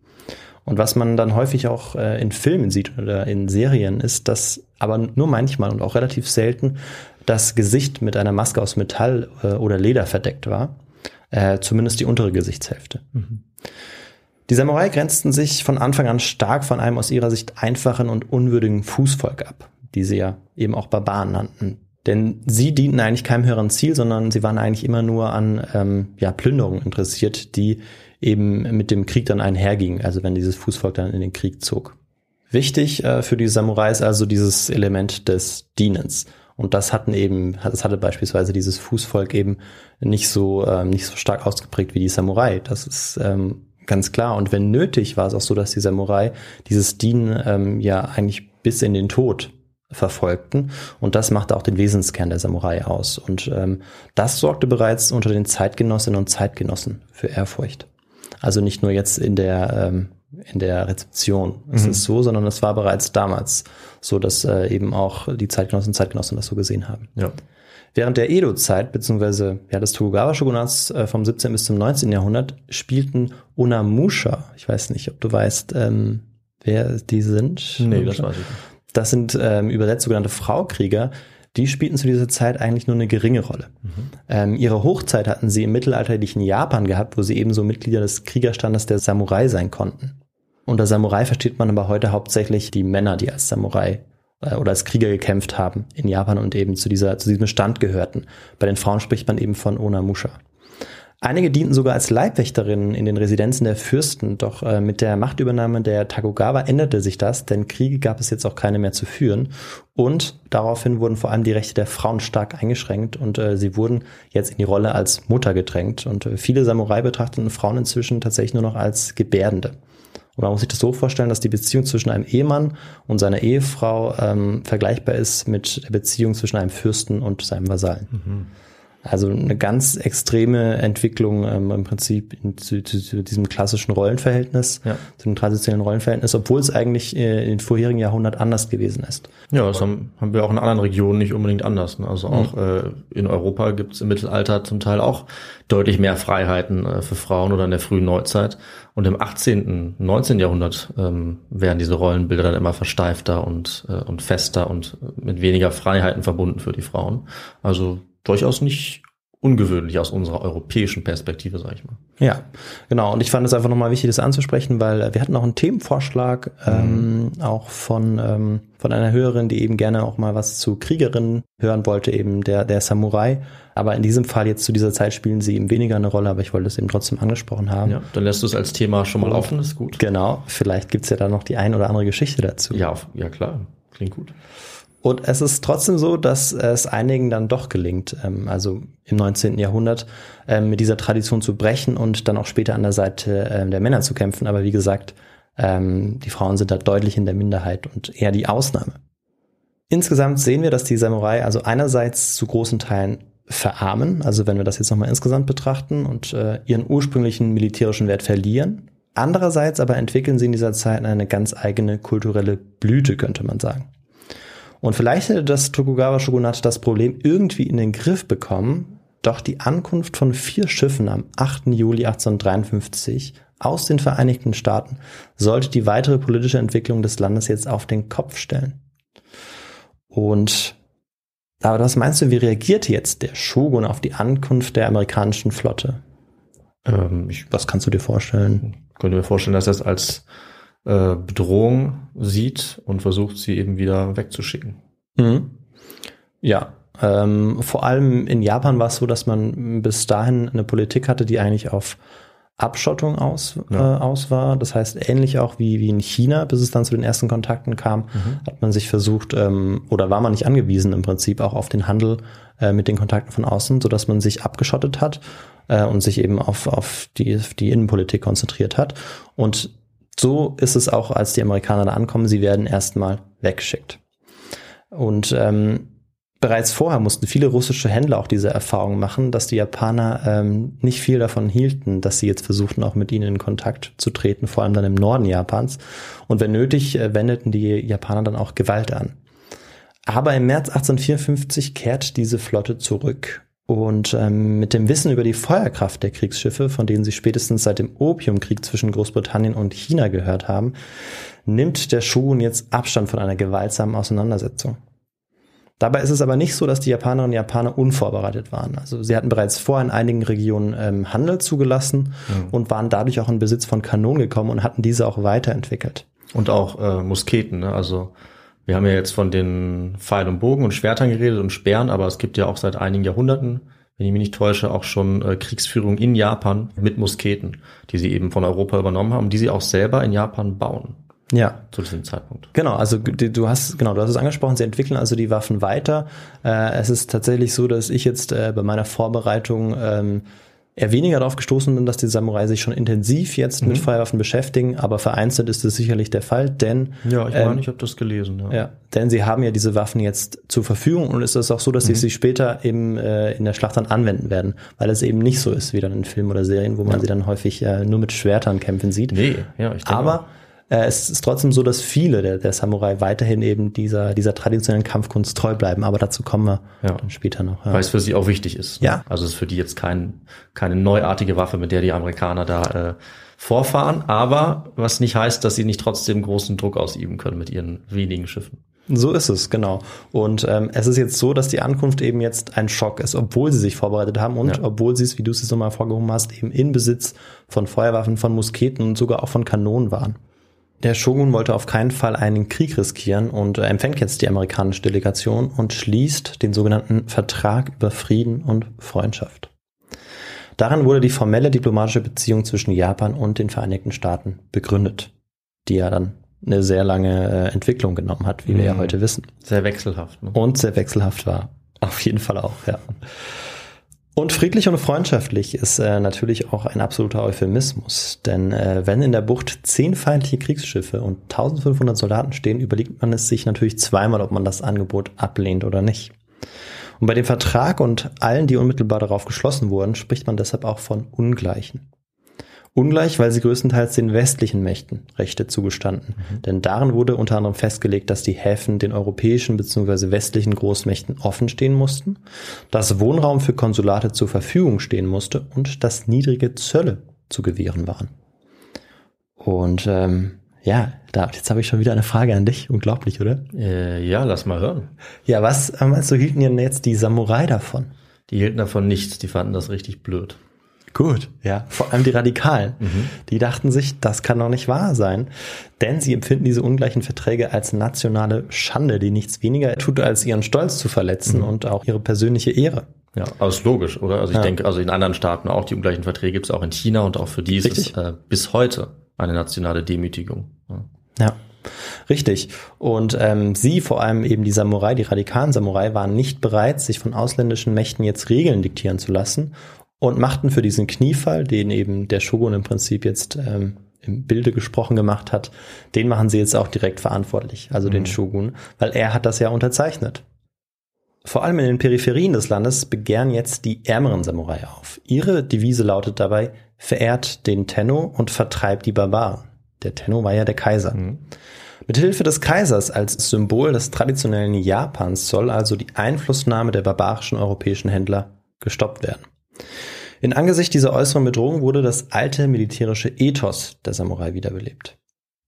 Und was man dann häufig auch äh, in Filmen sieht oder in Serien, ist, dass aber nur manchmal und auch relativ selten das Gesicht mit einer Maske aus Metall äh, oder Leder verdeckt war. Äh, zumindest die untere Gesichtshälfte. Die Samurai grenzten sich von Anfang an stark von einem aus ihrer Sicht einfachen und unwürdigen Fußvolk ab, die sie ja eben auch Barbaren nannten. Denn sie dienten eigentlich keinem höheren Ziel, sondern sie waren eigentlich immer nur an ähm, ja, Plünderungen interessiert, die eben mit dem Krieg dann einhergingen, also wenn dieses Fußvolk dann in den Krieg zog. Wichtig äh, für die Samurai ist also dieses Element des Dienens. Und das hatten eben, das hatte beispielsweise dieses Fußvolk eben nicht so, ähm, nicht so stark ausgeprägt wie die Samurai. Das ist ähm, ganz klar. Und wenn nötig, war es auch so, dass die Samurai dieses Dienen ähm, ja eigentlich bis in den Tod verfolgten. Und das machte auch den Wesenskern der Samurai aus. Und ähm, das sorgte bereits unter den Zeitgenossinnen und Zeitgenossen für Ehrfurcht. Also nicht nur jetzt in der ähm, in der Rezeption ist es so, sondern es war bereits damals so, dass äh, eben auch die Zeitgenossen und Zeitgenossen das so gesehen haben. Ja. Während der Edo-Zeit, beziehungsweise ja, des Tokugawa-Shogunats äh, vom 17. bis zum 19. Jahrhundert, spielten Onamusha, ich weiß nicht, ob du weißt, ähm, wer die sind. Nee, das weiß ich nicht. Das sind ähm, übersetzt sogenannte Fraukrieger. Die spielten zu dieser Zeit eigentlich nur eine geringe Rolle. Ähm, ihre Hochzeit hatten sie im mittelalterlichen Japan gehabt, wo sie ebenso Mitglieder des Kriegerstandes der Samurai sein konnten. Unter Samurai versteht man aber heute hauptsächlich die Männer, die als Samurai äh, oder als Krieger gekämpft haben in Japan und eben zu, dieser, zu diesem Stand gehörten. Bei den Frauen spricht man eben von Onamusha. Einige dienten sogar als Leibwächterinnen in den Residenzen der Fürsten, doch äh, mit der Machtübernahme der Takugawa änderte sich das, denn Kriege gab es jetzt auch keine mehr zu führen und daraufhin wurden vor allem die Rechte der Frauen stark eingeschränkt und äh, sie wurden jetzt in die Rolle als Mutter gedrängt und äh, viele Samurai betrachteten Frauen inzwischen tatsächlich nur noch als Gebärdende. Und man muss sich das so vorstellen, dass die Beziehung zwischen einem Ehemann und seiner Ehefrau ähm, vergleichbar ist mit der Beziehung zwischen einem Fürsten und seinem Vasallen. Also eine ganz extreme Entwicklung ähm, im Prinzip in, zu, zu, zu diesem klassischen Rollenverhältnis, Ja. zu dem traditionellen Rollenverhältnis, obwohl es eigentlich äh, in den vorherigen Jahrhunderten anders gewesen ist. Ja, das haben, haben wir auch in anderen Regionen nicht unbedingt anders. Ne? Also auch äh, in Europa gibt es im Mittelalter zum Teil auch deutlich mehr Freiheiten äh, für Frauen oder in der frühen Neuzeit. Und im 18., 19. Jahrhundert ähm, werden diese Rollenbilder dann immer versteifter und, äh, und fester und mit weniger Freiheiten verbunden für die Frauen. Also durchaus nicht ungewöhnlich aus unserer europäischen Perspektive, sage ich mal. Ja, genau. Und ich fand es einfach nochmal wichtig, das anzusprechen, weil äh, wir hatten auch einen Themenvorschlag, ähm, auch von, ähm, von einer Hörerin, die eben gerne auch mal was zu Kriegerinnen hören wollte, eben der, der Samurai. Aber in diesem Fall jetzt zu dieser Zeit spielen sie eben weniger eine Rolle, aber ich wollte es eben trotzdem angesprochen haben. Ja, dann lässt du es als Thema schon mal offen, ist gut. Genau, vielleicht gibt's ja da noch die ein oder andere Geschichte dazu. Ja, ja klar, klingt gut. Und es ist trotzdem so, dass es einigen dann doch gelingt, ähm, also im 19. Jahrhundert ähm, mit dieser Tradition zu brechen und dann auch später an der Seite ähm, der Männer zu kämpfen. Aber wie gesagt, ähm, die Frauen sind da deutlich in der Minderheit und eher die Ausnahme. Insgesamt sehen wir, dass die Samurai also einerseits zu großen Teilen verarmen, also wenn wir das jetzt nochmal insgesamt betrachten und äh, ihren ursprünglichen militärischen Wert verlieren. Andererseits aber entwickeln sie in dieser Zeit eine ganz eigene kulturelle Blüte, könnte man sagen. Und vielleicht hätte das Tokugawa-Shogunat das Problem irgendwie in den Griff bekommen, doch die Ankunft von vier Schiffen am 8. Juli 1853 aus den Vereinigten Staaten sollte die weitere politische Entwicklung des Landes jetzt auf den Kopf stellen. Und aber was meinst du, wie reagierte jetzt der Shogun auf die Ankunft der amerikanischen Flotte? Ähm, ich Was kannst du dir vorstellen? könnte mir vorstellen, dass es als äh, Bedrohung sieht und versucht, sie eben wieder wegzuschicken. Mhm. Ja, ähm, vor allem in Japan war es so, dass man bis dahin eine Politik hatte, die eigentlich auf Abschottung aus, Ja. äh, aus war. Das heißt, ähnlich auch wie, wie in China, bis es dann zu den ersten Kontakten kam, hat man sich versucht, ähm, oder war man nicht angewiesen im Prinzip auch auf den Handel äh, mit den Kontakten von außen, so dass man sich abgeschottet hat äh, und sich eben auf, auf die, die Innenpolitik konzentriert hat. Und so ist es auch, als die Amerikaner da ankommen, sie werden erstmal weggeschickt. Und ähm, bereits vorher mussten viele russische Händler auch diese Erfahrung machen, dass die Japaner ähm, nicht viel davon hielten, dass sie jetzt versuchten, auch mit ihnen in Kontakt zu treten, vor allem dann im Norden Japans. Und wenn nötig, äh, wendeten die Japaner dann auch Gewalt an. Aber im März 1854 kehrt diese Flotte zurück. Und ähm, mit dem Wissen über die Feuerkraft der Kriegsschiffe, von denen sie spätestens seit dem Opiumkrieg zwischen Großbritannien und China gehört haben, nimmt der Shogun jetzt Abstand von einer gewaltsamen Auseinandersetzung. Dabei ist es aber nicht so, dass die Japanerinnen und Japaner unvorbereitet waren. Also sie hatten bereits vorher in einigen Regionen ähm, Handel zugelassen und waren dadurch auch in Besitz von Kanonen gekommen und hatten diese auch weiterentwickelt. Und auch äh, Musketen, ne? Also wir haben ja jetzt von den Pfeil und Bogen und Schwertern geredet und Speeren, aber es gibt ja auch seit einigen Jahrhunderten, wenn ich mich nicht täusche, auch schon äh, Kriegsführung in Japan mit Musketen, die sie eben von Europa übernommen haben, die sie auch selber in Japan bauen Ja, zu diesem Zeitpunkt. Genau, also du hast genau, du hast es angesprochen, sie entwickeln also die Waffen weiter. Äh, es ist tatsächlich so, dass ich jetzt äh, bei meiner Vorbereitung ähm, eher weniger darauf gestoßen bin, dass die Samurai sich schon intensiv jetzt mit Feuerwaffen beschäftigen, aber vereinzelt ist es sicherlich der Fall, denn Ja, ich ähm, meine, ich habe das gelesen. Ja. ja, denn sie haben ja diese Waffen jetzt zur Verfügung und es ist auch so, dass sie sie später eben äh, in der Schlacht dann anwenden werden, weil es eben nicht so ist wie dann in Filmen oder Serien, wo man sie dann häufig äh, nur mit Schwertern kämpfen sieht. Nee, ja, ich denke Aber äh, es ist trotzdem so, dass viele der, der Samurai weiterhin eben dieser, dieser traditionellen Kampfkunst treu bleiben. Aber dazu kommen wir Ja. dann später noch. Ja. weil es für sie auch wichtig ist. ne? Ja. Also es ist für die jetzt kein, keine neuartige Waffe, mit der die Amerikaner da äh, vorfahren, aber was nicht heißt, dass sie nicht trotzdem großen Druck ausüben können mit ihren wenigen Schiffen. So ist es, genau. Und ähm, es ist jetzt so, dass die Ankunft eben jetzt ein Schock ist, obwohl sie sich vorbereitet haben und Ja. obwohl sie es, wie du es jetzt nochmal vorgehoben hast, eben in Besitz von Feuerwaffen, von Musketen und sogar auch von Kanonen waren. Der Shogun wollte auf keinen Fall einen Krieg riskieren und empfängt jetzt die amerikanische Delegation und schließt den sogenannten Vertrag über Frieden und Freundschaft. Darin wurde die formelle diplomatische Beziehung zwischen Japan und den Vereinigten Staaten begründet, die ja dann eine sehr lange äh, Entwicklung genommen hat, wie wir ja Mhm. heute wissen. Sehr wechselhaft. Ne? Und sehr wechselhaft war. Auf jeden Fall auch, ja. Und friedlich und freundschaftlich ist äh, natürlich auch ein absoluter Euphemismus. Denn äh, wenn in der Bucht zehn feindliche Kriegsschiffe und 1500 Soldaten stehen, überlegt man es sich natürlich zweimal, ob man das Angebot ablehnt oder nicht. Und bei dem Vertrag und allen, die unmittelbar darauf geschlossen wurden, spricht man deshalb auch von Ungleichen. Ungleich, weil sie größtenteils den westlichen Mächten Rechte zugestanden. Denn darin wurde unter anderem festgelegt, dass die Häfen den europäischen bzw. westlichen Großmächten offen stehen mussten, dass Wohnraum für Konsulate zur Verfügung stehen musste und dass niedrige Zölle zu gewähren waren. Und ähm, ja, da, jetzt habe ich schon wieder eine Frage an dich. Unglaublich, oder? Äh, ja, lass mal hören. Ja, was meinst du, hielten denn jetzt die Samurai davon? Die hielten davon nichts, die fanden das richtig blöd. Gut, ja. Vor allem die Radikalen. Mhm. Die dachten sich, das kann doch nicht wahr sein. Denn sie empfinden diese ungleichen Verträge als nationale Schande, die nichts weniger tut, als ihren Stolz zu verletzen Mhm. und auch ihre persönliche Ehre. Ja, ist logisch, oder? Also ich Ja. denke, also in anderen Staaten auch die ungleichen Verträge gibt es auch in China und auch für die ist Richtig. es äh, bis heute eine nationale Demütigung. Ja. Ja, richtig. Und ähm, sie, vor allem eben die Samurai, die radikalen Samurai, waren nicht bereit, sich von ausländischen Mächten jetzt Regeln diktieren zu lassen und machten für diesen Kniefall, den eben der Shogun im Prinzip jetzt ähm, im Bilde gesprochen gemacht hat, den machen sie jetzt auch direkt verantwortlich, also den Shogun, weil er hat das ja unterzeichnet. Vor allem in den Peripherien des Landes begehren jetzt die ärmeren Samurai auf. Ihre Devise lautet dabei, verehrt den Tenno und vertreibt die Barbaren. Der Tenno war ja der Kaiser. Mithilfe des Kaisers als Symbol des traditionellen Japans soll also die Einflussnahme der barbarischen europäischen Händler gestoppt werden. In Angesicht dieser äußeren Bedrohung wurde das alte militärische Ethos der Samurai wiederbelebt.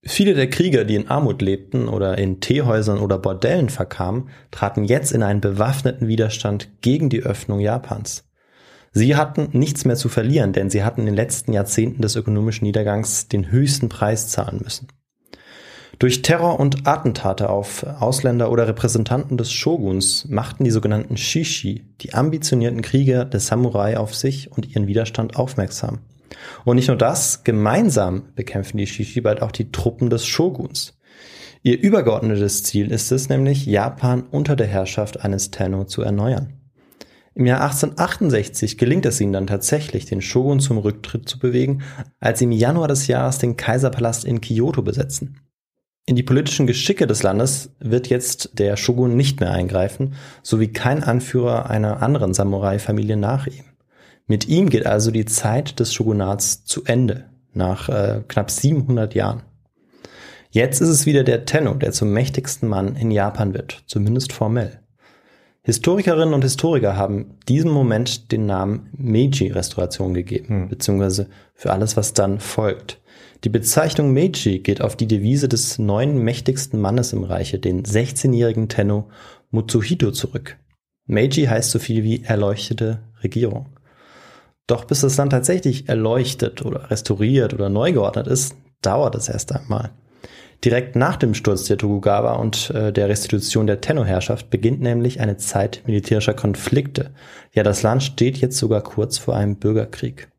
Viele der Krieger, die in Armut lebten oder in Teehäusern oder Bordellen verkamen, traten jetzt in einen bewaffneten Widerstand gegen die Öffnung Japans. Sie hatten nichts mehr zu verlieren, denn sie hatten in den letzten Jahrzehnten des ökonomischen Niedergangs den höchsten Preis zahlen müssen. Durch Terror und Attentate auf Ausländer oder Repräsentanten des Shoguns machten die sogenannten Shishi, die ambitionierten Krieger des Samurai, auf sich und ihren Widerstand aufmerksam. Und nicht nur das, gemeinsam bekämpfen die Shishi bald auch die Truppen des Shoguns. Ihr übergeordnetes Ziel ist es nämlich, Japan unter der Herrschaft eines Tenno zu erneuern. Im Jahr 1868 gelingt es ihnen dann tatsächlich, den Shogun zum Rücktritt zu bewegen, als sie im Januar des Jahres den Kaiserpalast in Kyoto besetzen. In die politischen Geschicke des Landes wird jetzt der Shogun nicht mehr eingreifen, sowie kein Anführer einer anderen Samurai-Familie nach ihm. Mit ihm geht also die Zeit des Shogunats zu Ende, nach äh, knapp 700 Jahren. Jetzt ist es wieder der Tenno, der zum mächtigsten Mann in Japan wird, zumindest formell. Historikerinnen und Historiker haben diesem Moment den Namen Meiji-Restauration gegeben, beziehungsweise für alles, was dann folgt. Die Bezeichnung Meiji geht auf die Devise des neuen mächtigsten Mannes im Reiche, den 16-jährigen Tenno Mutsuhito, zurück. Meiji heißt so viel wie erleuchtete Regierung. Doch bis das Land tatsächlich erleuchtet oder restauriert oder neu geordnet ist, dauert es erst einmal. Direkt nach dem Sturz der Tokugawa und äh, der Restitution der Tenno-Herrschaft beginnt nämlich eine Zeit militärischer Konflikte. Ja, das Land steht jetzt sogar kurz vor einem Bürgerkrieg.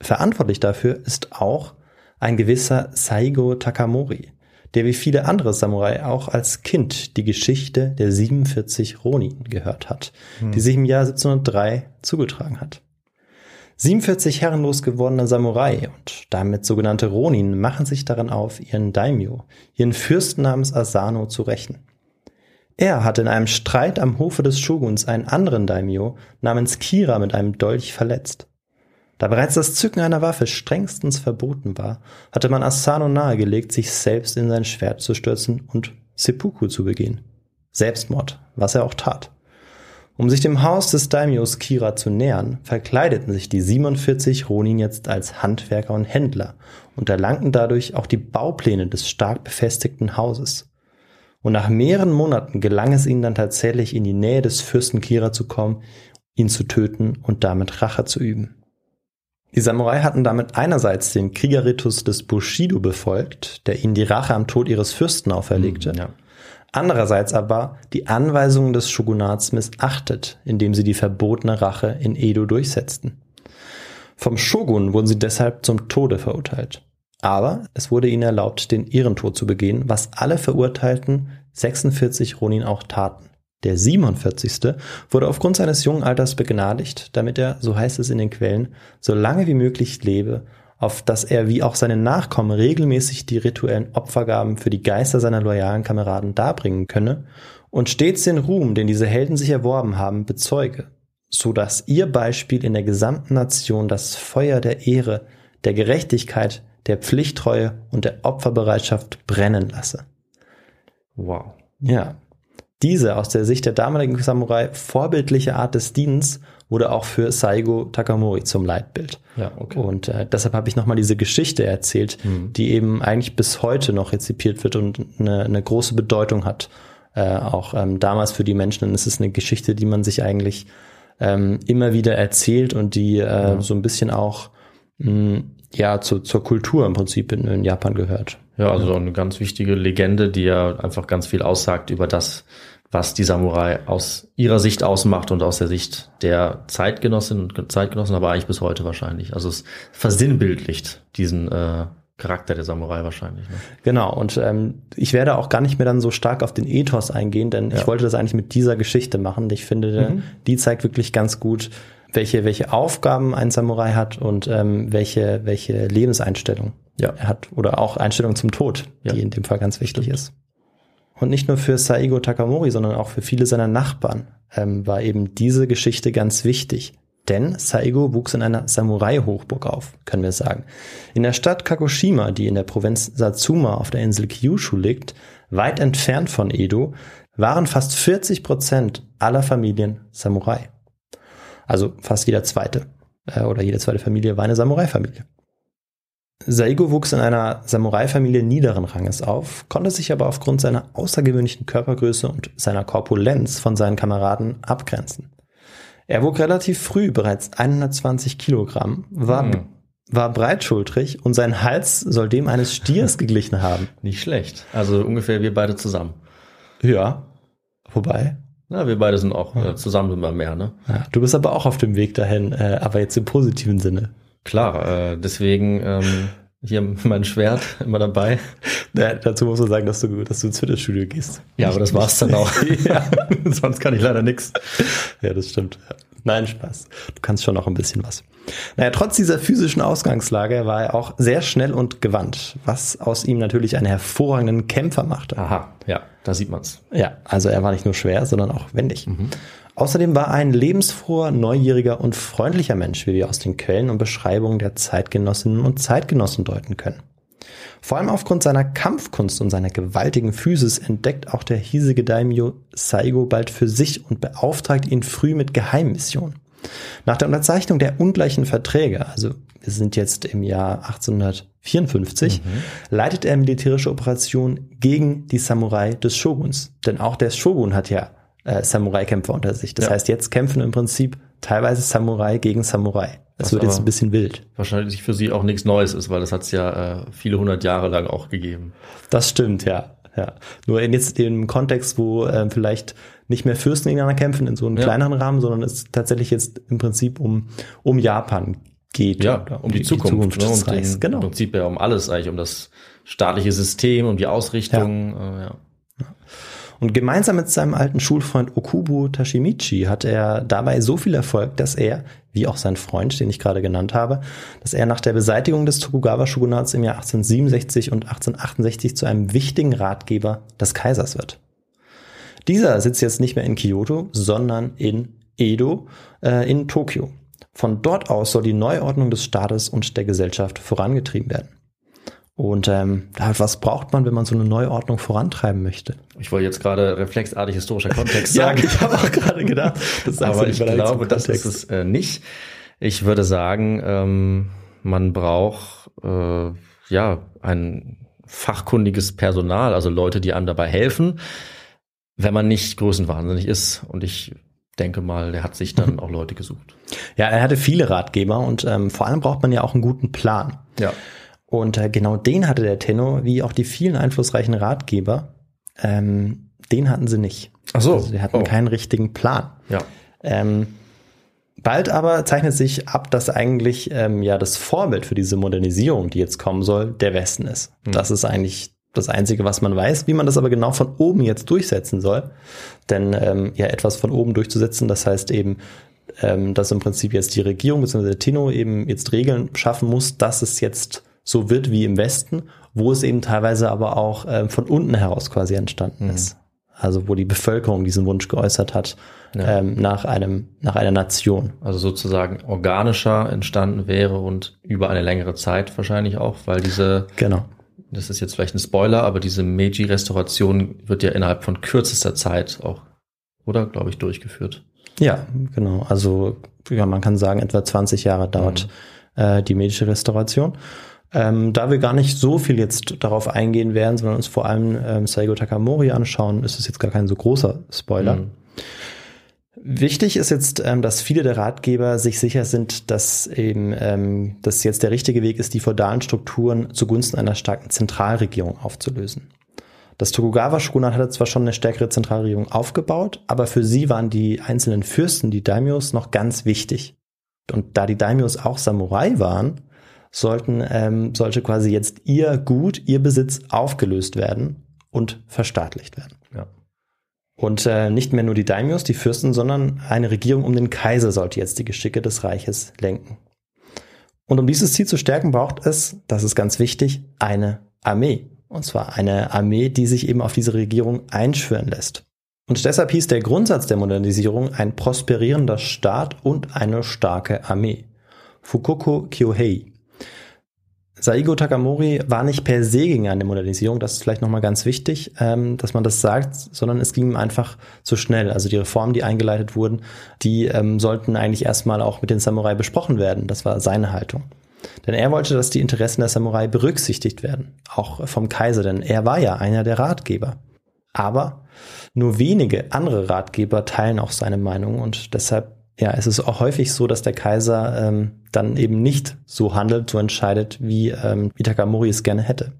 Verantwortlich dafür ist auch ein gewisser Saigo Takamori, der wie viele andere Samurai auch als Kind die Geschichte der 47 Ronin gehört hat, die sich im Jahr 1703 zugetragen hat. 47 herrenlos gewordene Samurai und damit sogenannte Ronin machen sich daran auf, ihren Daimyo, ihren Fürsten namens Asano, zu rächen. Er hatte in einem Streit am Hofe des Shoguns einen anderen Daimyo namens Kira mit einem Dolch verletzt. Da bereits das Zücken einer Waffe strengstens verboten war, hatte man Asano nahegelegt, sich selbst in sein Schwert zu stürzen und Seppuku zu begehen. Selbstmord, was er auch tat. Um sich dem Haus des Daimyos Kira zu nähern, verkleideten sich die 47 Ronin jetzt als Handwerker und Händler und erlangten dadurch auch die Baupläne des stark befestigten Hauses. Und nach mehreren Monaten gelang es ihnen dann tatsächlich in die Nähe des Fürsten Kira zu kommen, ihn zu töten und damit Rache zu üben. Die Samurai hatten damit einerseits den Kriegerritus des Bushido befolgt, der ihnen die Rache am Tod ihres Fürsten auferlegte. Ja. Andererseits aber die Anweisungen des Shogunats missachtet, indem sie die verbotene Rache in Edo durchsetzten. Vom Shogun wurden sie deshalb zum Tode verurteilt. Aber es wurde ihnen erlaubt, den Ehrentod zu begehen, was alle verurteilten 46 Ronin auch taten. Der 47. wurde aufgrund seines jungen Alters begnadigt, damit er, so heißt es in den Quellen, so lange wie möglich lebe, auf dass er wie auch seine Nachkommen regelmäßig die rituellen Opfergaben für die Geister seiner loyalen Kameraden darbringen könne und stets den Ruhm, den diese Helden sich erworben haben, bezeuge, so dass ihr Beispiel in der gesamten Nation das Feuer der Ehre, der Gerechtigkeit, der Pflichttreue und der Opferbereitschaft brennen lasse. Wow. Ja. Diese aus der Sicht der damaligen Samurai vorbildliche Art des Dienens wurde auch für Saigo Takamori zum Leitbild. Ja, okay. Und äh, deshalb habe ich nochmal diese Geschichte erzählt, die eben eigentlich bis heute noch rezipiert wird und eine, eine große Bedeutung hat. Äh, auch ähm, damals für die Menschen. Und es ist eine Geschichte, die man sich eigentlich ähm, immer wieder erzählt und die äh, so ein bisschen auch mh, ja zu, zur Kultur im Prinzip in, in Japan gehört. Ja, also eine ganz wichtige Legende, die ja einfach ganz viel aussagt über das, was die Samurai aus ihrer Sicht ausmacht und aus der Sicht der Zeitgenossinnen und Zeitgenossen, aber eigentlich bis heute wahrscheinlich. Also es versinnbildlicht diesen äh, Charakter der Samurai wahrscheinlich. Ne? Genau, und ähm, ich werde auch gar nicht mehr dann so stark auf den Ethos eingehen, denn ja. ich wollte das eigentlich mit dieser Geschichte machen. Ich finde, mhm. die zeigt wirklich ganz gut, welche, welche Aufgaben ein Samurai hat und ähm, welche, welche Lebenseinstellung ja. er hat. Oder auch Einstellung zum Tod, ja. die in dem Fall ganz wichtig Stimmt. ist. Und nicht nur für Saigo Takamori, sondern auch für viele seiner Nachbarn ähm, war eben diese Geschichte ganz wichtig. Denn Saigo wuchs in einer Samurai-Hochburg auf, können wir sagen. In der Stadt Kagoshima, die in der Provinz Satsuma auf der Insel Kyushu liegt, weit entfernt von Edo, waren fast 40 Prozent aller Familien Samurai. Also fast jeder zweite äh, oder jede zweite Familie war eine Samurai-Familie. Saigo wuchs in einer Samurai-Familie niederen Ranges auf, konnte sich aber aufgrund seiner außergewöhnlichen Körpergröße und seiner Korpulenz von seinen Kameraden abgrenzen. Er wog relativ früh bereits 120 Kilogramm, war, hm. war breitschultrig und sein Hals soll dem eines Stiers <laughs> geglichen haben. Nicht schlecht. Also ungefähr wir beide zusammen. Ja. Wobei? Na, wir beide sind auch ja. äh, zusammen immer mehr, ne? Ja, du bist aber auch auf dem Weg dahin, äh, aber jetzt im positiven Sinne. Klar, äh, deswegen ähm, hier mein Schwert immer dabei. Ja, dazu muss man sagen, dass du, dass du ins Fitnessstudio gehst. Ja, aber das war's dann auch. <laughs> ja, <laughs> sonst kann ich leider nichts. Ja, das stimmt. Nein, Spaß. Du kannst schon noch ein bisschen was. Naja, trotz dieser physischen Ausgangslage war er auch sehr schnell und gewandt, was aus ihm natürlich einen hervorragenden Kämpfer machte. Aha, ja, da sieht man's. Ja, also er war nicht nur schwer, sondern auch wendig. Mhm. Außerdem war er ein lebensfroher, neugieriger und freundlicher Mensch, wie wir aus den Quellen und Beschreibungen der Zeitgenossinnen und Zeitgenossen deuten können. Vor allem aufgrund seiner Kampfkunst und seiner gewaltigen Physis entdeckt auch der hiesige Daimyo Saigo bald für sich und beauftragt ihn früh mit Geheimmissionen. Nach der Unterzeichnung der ungleichen Verträge, also wir sind jetzt im Jahr 1854, mhm. leitet er militärische Operationen gegen die Samurai des Shoguns. Denn auch der Shogun hat ja äh, Samurai-Kämpfer unter sich. Das ja. heißt, jetzt kämpfen im Prinzip teilweise Samurai gegen Samurai. Das Was wird jetzt ein bisschen wild. Wahrscheinlich für sie auch nichts Neues ist, weil das hat es ja äh, viele hundert Jahre lang auch gegeben. Das stimmt, ja. Ja. Nur in jetzt im Kontext, wo äh, vielleicht nicht mehr Fürsten gegeneinander kämpfen in so einem ja. kleineren Rahmen, sondern es tatsächlich jetzt im Prinzip um, um Japan geht. Ja, um, die, die Zukunft, die Zukunft ne, des um Genau. Im Prinzip ja um alles eigentlich, um das staatliche System, um die Ausrichtung. Ja. Äh, ja. Und gemeinsam mit seinem alten Schulfreund Okubo Tashimichi hatte er dabei so viel Erfolg, dass er, wie auch sein Freund, den ich gerade genannt habe, dass er nach der Beseitigung des Tokugawa-Shogunats im Jahr 1867 und 1868 zu einem wichtigen Ratgeber des Kaisers wird. Dieser sitzt jetzt nicht mehr in Kyoto, sondern in Edo äh, in Tokio. Von dort aus soll die Neuordnung des Staates und der Gesellschaft vorangetrieben werden. Und ähm, was braucht man, wenn man so eine Neuordnung vorantreiben möchte? Ich wollte jetzt gerade reflexartig historischer Kontext <laughs> sagen. ja, ich habe auch gerade gedacht. Das Aber ich glaube, das ist es äh, nicht. Ich würde sagen, ähm, man braucht äh, ja ein fachkundiges Personal, also Leute, die einem dabei helfen, wenn man nicht größenwahnsinnig ist. Und ich denke mal, der hat sich dann <laughs> auch Leute gesucht. Ja, er hatte viele Ratgeber und ähm, vor allem braucht man ja auch einen guten Plan. Ja. Und äh, genau den hatte der Tenno, wie auch die vielen einflussreichen Ratgeber, ähm, den hatten sie nicht. Ach so. Also sie hatten oh. keinen richtigen Plan. Ja. Ähm, bald aber zeichnet sich ab, dass eigentlich ähm, ja das Vorbild für diese Modernisierung, die jetzt kommen soll, der Westen ist. Mhm. Das ist eigentlich das Einzige, was man weiß. Wie man das aber genau von oben jetzt durchsetzen soll. Denn ähm, ja, etwas von oben durchzusetzen, das heißt eben, ähm, dass im Prinzip jetzt die Regierung bzw. der Tino eben jetzt Regeln schaffen muss, dass es jetzt so wird wie im Westen, wo es eben teilweise aber auch äh, von unten heraus quasi entstanden mhm. ist. Also wo die Bevölkerung diesen Wunsch geäußert hat ja. ähm, nach einem nach einer Nation. Also sozusagen organischer entstanden wäre und über eine längere Zeit wahrscheinlich auch, weil diese genau das ist jetzt vielleicht ein Spoiler, aber diese Meiji-Restauration wird ja innerhalb von kürzester Zeit auch, oder glaube ich, durchgeführt. Ja, genau. Also ja, man kann sagen, etwa 20 Jahre dauert mhm. äh, die Meiji-Restauration. Ähm, da wir gar nicht so viel jetzt darauf eingehen werden, sondern uns vor allem ähm, Saigo Takamori anschauen, ist es jetzt gar kein so großer Spoiler. Mhm. Wichtig ist jetzt, ähm, dass viele der Ratgeber sich sicher sind, dass eben ähm, das jetzt der richtige Weg ist, die feudalen Strukturen zugunsten einer starken Zentralregierung aufzulösen. Das Tokugawa-Shogunat hatte zwar schon eine stärkere Zentralregierung aufgebaut, aber für sie waren die einzelnen Fürsten, die Daimyos, noch ganz wichtig. Und da die Daimyos auch Samurai waren, sollten, ähm, sollte quasi jetzt ihr Gut, ihr Besitz aufgelöst werden und verstaatlicht werden. Ja. Und äh, nicht mehr nur die Daimyos, die Fürsten, sondern eine Regierung um den Kaiser sollte jetzt die Geschicke des Reiches lenken. Und um dieses Ziel zu stärken, braucht es, das ist ganz wichtig, eine Armee. Und zwar eine Armee, die sich eben auf diese Regierung einschwören lässt. Und deshalb hieß der Grundsatz der Modernisierung ein prosperierender Staat und eine starke Armee. Fukuko Kyohei. Saigo Takamori war nicht per se gegen eine Modernisierung, das ist vielleicht nochmal ganz wichtig, ähm, dass man das sagt, sondern es ging ihm einfach zu schnell. Also die Reformen, die eingeleitet wurden, die ähm, sollten eigentlich erstmal auch mit den Samurai besprochen werden. Das war seine Haltung. Denn er wollte, dass die Interessen der Samurai berücksichtigt werden, auch vom Kaiser, denn er war ja einer der Ratgeber. Aber nur wenige andere Ratgeber teilen auch seine Meinung und deshalb ja, es ist auch häufig so, dass der Kaiser ähm, dann eben nicht so handelt, so entscheidet, wie ähm, Itakamori es gerne hätte.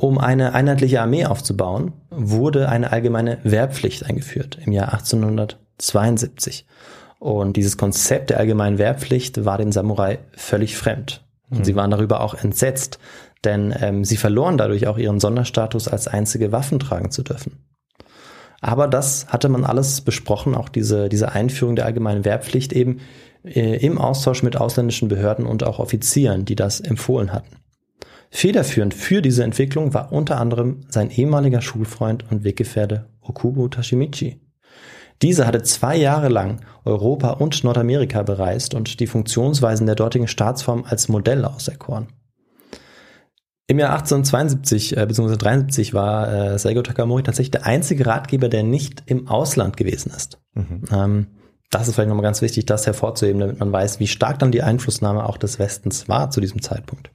Um eine einheitliche Armee aufzubauen, wurde eine allgemeine Wehrpflicht eingeführt im Jahr 1872. Und dieses Konzept der allgemeinen Wehrpflicht war den Samurai völlig fremd. Und mhm. sie waren darüber auch entsetzt, denn ähm, sie verloren dadurch auch ihren Sonderstatus als einzige Waffen tragen zu dürfen. Aber das hatte man alles besprochen, auch diese, diese Einführung der allgemeinen Wehrpflicht eben äh, im Austausch mit ausländischen Behörden und auch Offizieren, die das empfohlen hatten. Federführend für diese Entwicklung war unter anderem sein ehemaliger Schulfreund und Weggefährte Okubo Tashimichi. Dieser hatte zwei Jahre lang Europa und Nordamerika bereist und die Funktionsweisen der dortigen Staatsform als Modell auserkoren. Im Jahr 1872 äh, bzw. 73 war äh, Seigo Takamori tatsächlich der einzige Ratgeber, der nicht im Ausland gewesen ist. Mhm. Ähm, das ist vielleicht nochmal ganz wichtig, das hervorzuheben, damit man weiß, wie stark dann die Einflussnahme auch des Westens war zu diesem Zeitpunkt.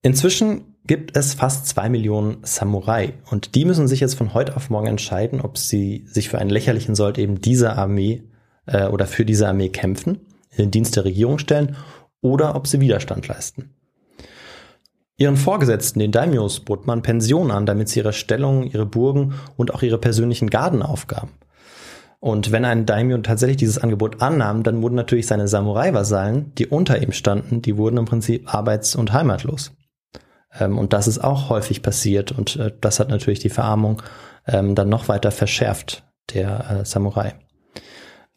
Inzwischen gibt es fast zwei Millionen Samurai und die müssen sich jetzt von heute auf morgen entscheiden, ob sie sich für einen lächerlichen Sold eben dieser Armee äh, oder für diese Armee kämpfen, in den Dienst der Regierung stellen oder ob sie Widerstand leisten. Ihren Vorgesetzten, den Daimyos, bot man Pension an, damit sie ihre Stellung, ihre Burgen und auch ihre persönlichen Garden aufgaben. Und wenn ein Daimyo tatsächlich dieses Angebot annahm, dann wurden natürlich seine Samurai-Vasallen, die unter ihm standen, die wurden im Prinzip arbeits- und heimatlos. Ähm, und das ist auch häufig passiert und äh, das hat natürlich die Verarmung ähm, dann noch weiter verschärft, der äh, Samurai.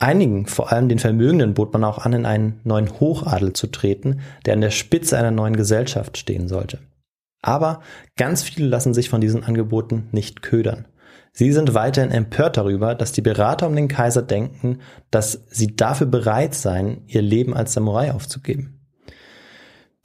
Einigen, vor allem den Vermögenden, bot man auch an, in einen neuen Hochadel zu treten, der an der Spitze einer neuen Gesellschaft stehen sollte. Aber ganz viele lassen sich von diesen Angeboten nicht ködern. Sie sind weiterhin empört darüber, dass die Berater um den Kaiser denken, dass sie dafür bereit seien, ihr Leben als Samurai aufzugeben.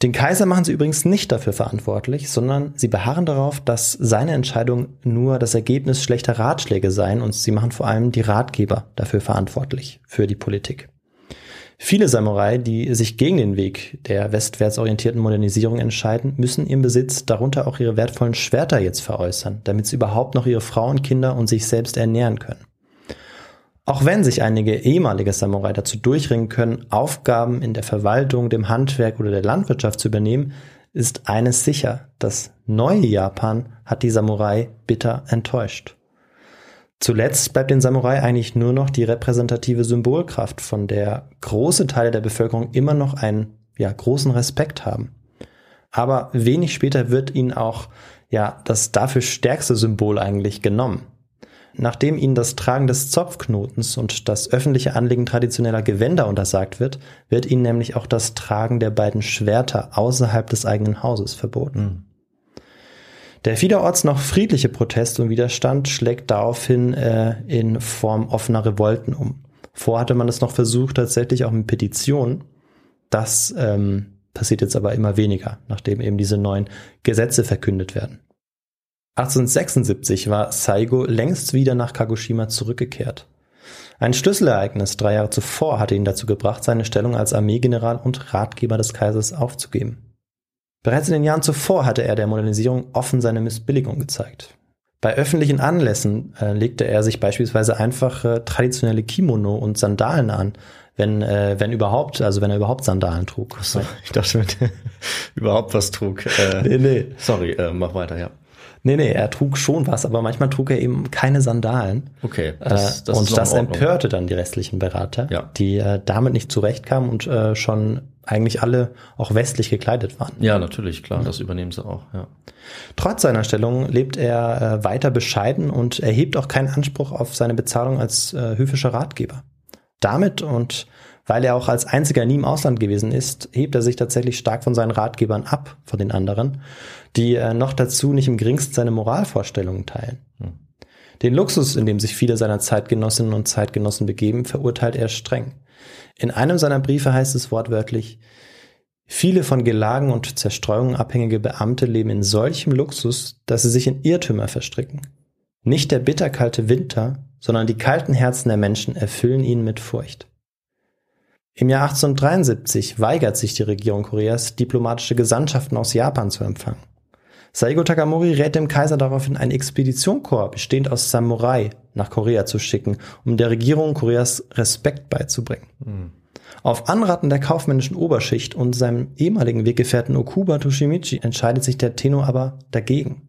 Den Kaiser machen sie übrigens nicht dafür verantwortlich, sondern sie beharren darauf, dass seine Entscheidungen nur das Ergebnis schlechter Ratschläge seien und sie machen vor allem die Ratgeber dafür verantwortlich, für die Politik. Viele Samurai, die sich gegen den Weg der westwärts orientierten Modernisierung entscheiden, müssen ihren Besitz, darunter auch ihre wertvollen Schwerter jetzt veräußern, damit sie überhaupt noch ihre Frauen, Kinder und sich selbst ernähren können. Auch wenn sich einige ehemalige Samurai dazu durchringen können, Aufgaben in der Verwaltung, dem Handwerk oder der Landwirtschaft zu übernehmen, ist eines sicher, das neue Japan hat die Samurai bitter enttäuscht. Zuletzt bleibt den Samurai eigentlich nur noch die repräsentative Symbolkraft, von der große Teile der Bevölkerung immer noch einen ja, großen Respekt haben. Aber wenig später wird ihnen auch ja das dafür stärkste Symbol eigentlich genommen. Nachdem ihnen das Tragen des Zopfknotens und das öffentliche Anlegen traditioneller Gewänder untersagt wird, wird ihnen nämlich auch das Tragen der beiden Schwerter außerhalb des eigenen Hauses verboten. Der vielerorts noch friedliche Protest und Widerstand schlägt daraufhin äh, in Form offener Revolten um. Vor hatte man es noch versucht, tatsächlich auch mit Petitionen. Das ähm, passiert jetzt aber immer weniger, nachdem eben diese neuen Gesetze verkündet werden. 1876 war Saigo längst wieder nach Kagoshima zurückgekehrt. Ein Schlüsselereignis drei Jahre zuvor hatte ihn dazu gebracht, seine Stellung als Armeegeneral und Ratgeber des Kaisers aufzugeben. Bereits in den Jahren zuvor hatte er der Modernisierung offen seine Missbilligung gezeigt. Bei öffentlichen Anlässen äh, legte er sich beispielsweise einfach äh, traditionelle Kimono und Sandalen an, wenn, äh, wenn überhaupt, also wenn er überhaupt Sandalen trug. So, ich dachte, wenn <laughs> überhaupt was trug. Äh, Nee, nee. Sorry, äh, mach weiter, ja. Nee, nee, er trug schon was, aber manchmal trug er eben keine Sandalen. Okay, Das, das, das und ist noch das empörte dann die restlichen Berater, Ja. die äh, damit nicht zurechtkamen und äh, schon eigentlich alle auch westlich gekleidet waren. Ja, natürlich, klar, das übernehmen sie auch, ja. Trotz seiner Stellung lebt er äh, weiter bescheiden und erhebt auch keinen Anspruch auf seine Bezahlung als äh, höfischer Ratgeber. Damit und weil er auch als einziger nie im Ausland gewesen ist, hebt er sich tatsächlich stark von seinen Ratgebern ab, von den anderen, die äh, noch dazu nicht im geringsten seine Moralvorstellungen teilen. Den Luxus, in dem sich viele seiner Zeitgenossinnen und Zeitgenossen begeben, verurteilt er streng. In einem seiner Briefe heißt es wortwörtlich, Viele von Gelagen und Zerstreuungen abhängige Beamte leben in solchem Luxus, dass sie sich in Irrtümer verstricken. Nicht der bitterkalte Winter, sondern die kalten Herzen der Menschen erfüllen ihn mit Furcht. Im Jahr 1873 weigert sich die Regierung Koreas, diplomatische Gesandtschaften aus Japan zu empfangen. Saigo Takamori rät dem Kaiser daraufhin, einen Expeditionskorps bestehend aus Samurai nach Korea zu schicken, um der Regierung Koreas Respekt beizubringen. Auf Anraten der kaufmännischen Oberschicht und seinem ehemaligen Weggefährten Okuba Toshimichi entscheidet sich der Tenno aber dagegen.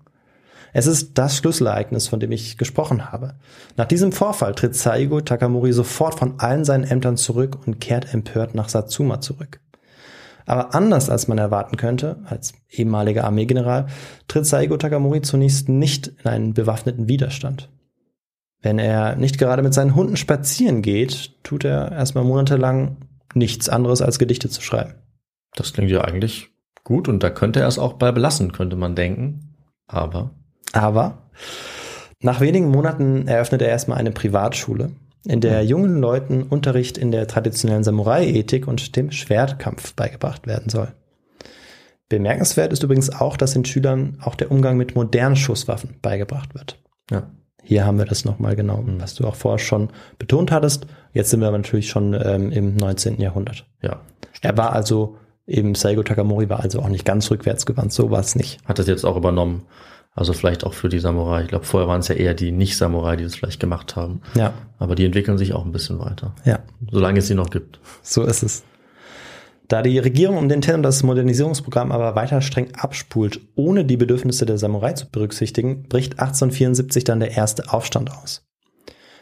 Es ist das Schlüsselereignis, von dem ich gesprochen habe. Nach diesem Vorfall tritt Saigo Takamori sofort von allen seinen Ämtern zurück und kehrt empört nach Satsuma zurück. Aber anders als man erwarten könnte, als ehemaliger Armeegeneral, tritt Saigo Takamori zunächst nicht in einen bewaffneten Widerstand. Wenn er nicht gerade mit seinen Hunden spazieren geht, tut er erstmal monatelang nichts anderes als Gedichte zu schreiben. Das klingt ja eigentlich gut und da könnte er es auch bei belassen, könnte man denken. Aber Aber nach wenigen Monaten eröffnet er erstmal eine Privatschule, in der jungen Leuten Unterricht in der traditionellen Samurai-Ethik und dem Schwertkampf beigebracht werden soll. Bemerkenswert ist übrigens auch, dass den Schülern auch der Umgang mit modernen Schusswaffen beigebracht wird. ja, Hier haben wir das nochmal genau, was du auch vorher schon betont hattest. Jetzt sind wir aber natürlich schon ähm, im 19. Jahrhundert. ja. Er war also, eben Saigo Takamori war also auch nicht ganz rückwärtsgewandt, so war es nicht. Hat das jetzt auch übernommen. Also vielleicht auch für die Samurai. Ich glaube, vorher waren es ja eher die Nicht-Samurai, die das vielleicht gemacht haben. Ja, Aber die entwickeln sich auch ein bisschen weiter. ja. Solange es sie noch gibt. So ist es. Da die Regierung um den Tenno das Modernisierungsprogramm aber weiter streng abspult, ohne die Bedürfnisse der Samurai zu berücksichtigen, bricht 1874 dann der erste Aufstand aus.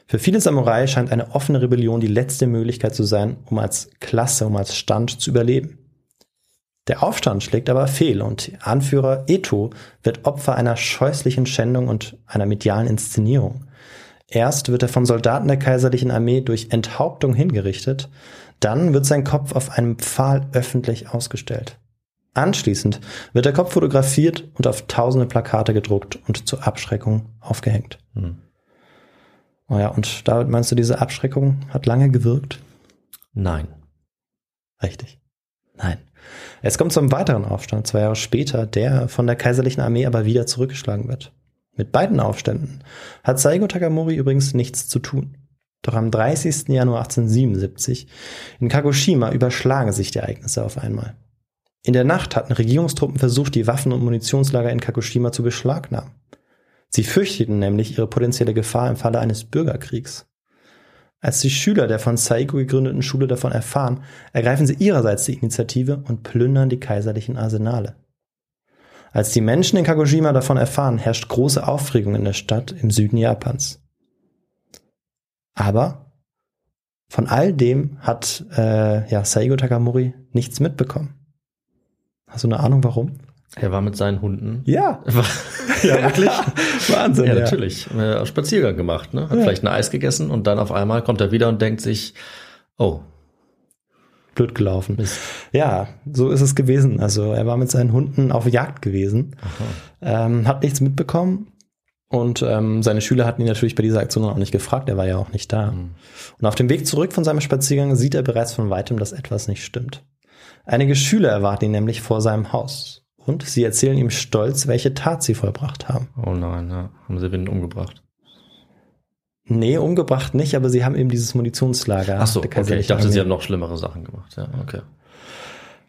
Für viele Samurai scheint eine offene Rebellion die letzte Möglichkeit zu sein, um als Klasse, um als Stand zu überleben. Der Aufstand schlägt aber fehl und Anführer Eto wird Opfer einer scheußlichen Schändung und einer medialen Inszenierung. Erst wird er von Soldaten der kaiserlichen Armee durch Enthauptung hingerichtet, dann wird sein Kopf auf einem Pfahl öffentlich ausgestellt. Anschließend wird der Kopf fotografiert und auf tausende Plakate gedruckt und zur Abschreckung aufgehängt. Hm. Oh ja, und David, meinst du, diese Abschreckung hat lange gewirkt? Nein. Richtig. Nein. Es kommt zum weiteren Aufstand zwei Jahre später, der von der kaiserlichen Armee aber wieder zurückgeschlagen wird. Mit beiden Aufständen hat Saigo Takamori übrigens nichts zu tun. Doch am 30. Januar 1877 in Kagoshima überschlagen sich die Ereignisse auf einmal. In der Nacht hatten Regierungstruppen versucht, die Waffen- und Munitionslager in Kagoshima zu beschlagnahmen. Sie fürchteten nämlich ihre potenzielle Gefahr im Falle eines Bürgerkriegs. Als die Schüler der von Saigo gegründeten Schule davon erfahren, ergreifen sie ihrerseits die Initiative und plündern die kaiserlichen Arsenale. Als die Menschen in Kagoshima davon erfahren, herrscht große Aufregung in der Stadt im Süden Japans. Aber von all dem hat äh, ja, Saigo Takamori nichts mitbekommen. Hast du eine Ahnung, warum? Er war mit seinen Hunden. Ja, <laughs> ja, wirklich? <laughs> Wahnsinn. Ja, natürlich. Äh, Spaziergang gemacht, ne? Hat Ja. vielleicht ein Eis gegessen und dann auf einmal kommt er wieder und denkt sich, oh, Blöd gelaufen. Mist. Ja, so ist es gewesen. Also er war mit seinen Hunden auf Jagd gewesen, ähm, hat nichts mitbekommen und ähm, seine Schüler hatten ihn natürlich bei dieser Aktion auch nicht gefragt. Er war ja auch nicht da. Und auf dem Weg zurück von seinem Spaziergang sieht er bereits von weitem, dass etwas nicht stimmt. Einige Schüler erwarten ihn nämlich vor seinem Haus und sie erzählen ihm stolz, welche Tat sie vollbracht haben. oh nein, ja. haben sie ihn umgebracht. Nee, umgebracht nicht, aber sie haben eben dieses Munitionslager. Ach so, okay. Ich dachte, sie haben noch schlimmere Sachen gemacht. Ja, okay.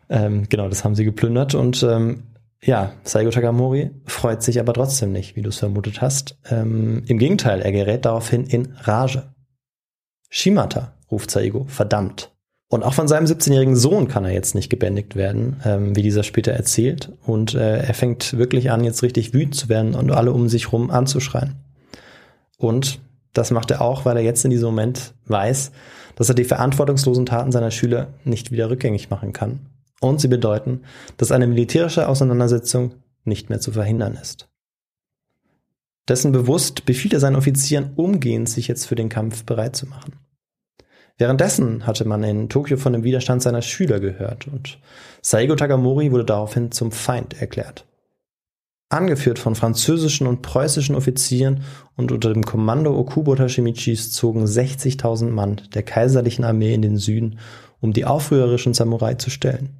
Ähm, genau, das haben sie geplündert und ähm, Ja, Saigo Takamori freut sich aber trotzdem nicht, wie du es vermutet hast. Ähm, Im Gegenteil, er gerät daraufhin in Rage. Shimata, ruft Saigo, verdammt. Und auch von seinem 17-jährigen Sohn kann er jetzt nicht gebändigt werden, ähm, wie dieser später erzählt. Und äh, er fängt wirklich an, jetzt richtig wütend zu werden und alle um sich rum anzuschreien. Und das macht er auch, weil er jetzt in diesem Moment weiß, dass er die verantwortungslosen Taten seiner Schüler nicht wieder rückgängig machen kann. Und sie bedeuten, dass eine militärische Auseinandersetzung nicht mehr zu verhindern ist. Dessen bewusst befiehlt er seinen Offizieren umgehend, sich jetzt für den Kampf bereit zu machen. Währenddessen hatte man in Tokio von dem Widerstand seiner Schüler gehört und Saigo Takamori wurde daraufhin zum Feind erklärt. Angeführt von französischen und preußischen Offizieren und unter dem Kommando Okubo Tashimichis zogen 60.000 Mann der kaiserlichen Armee in den Süden, um die aufrührerischen Samurai zu stellen.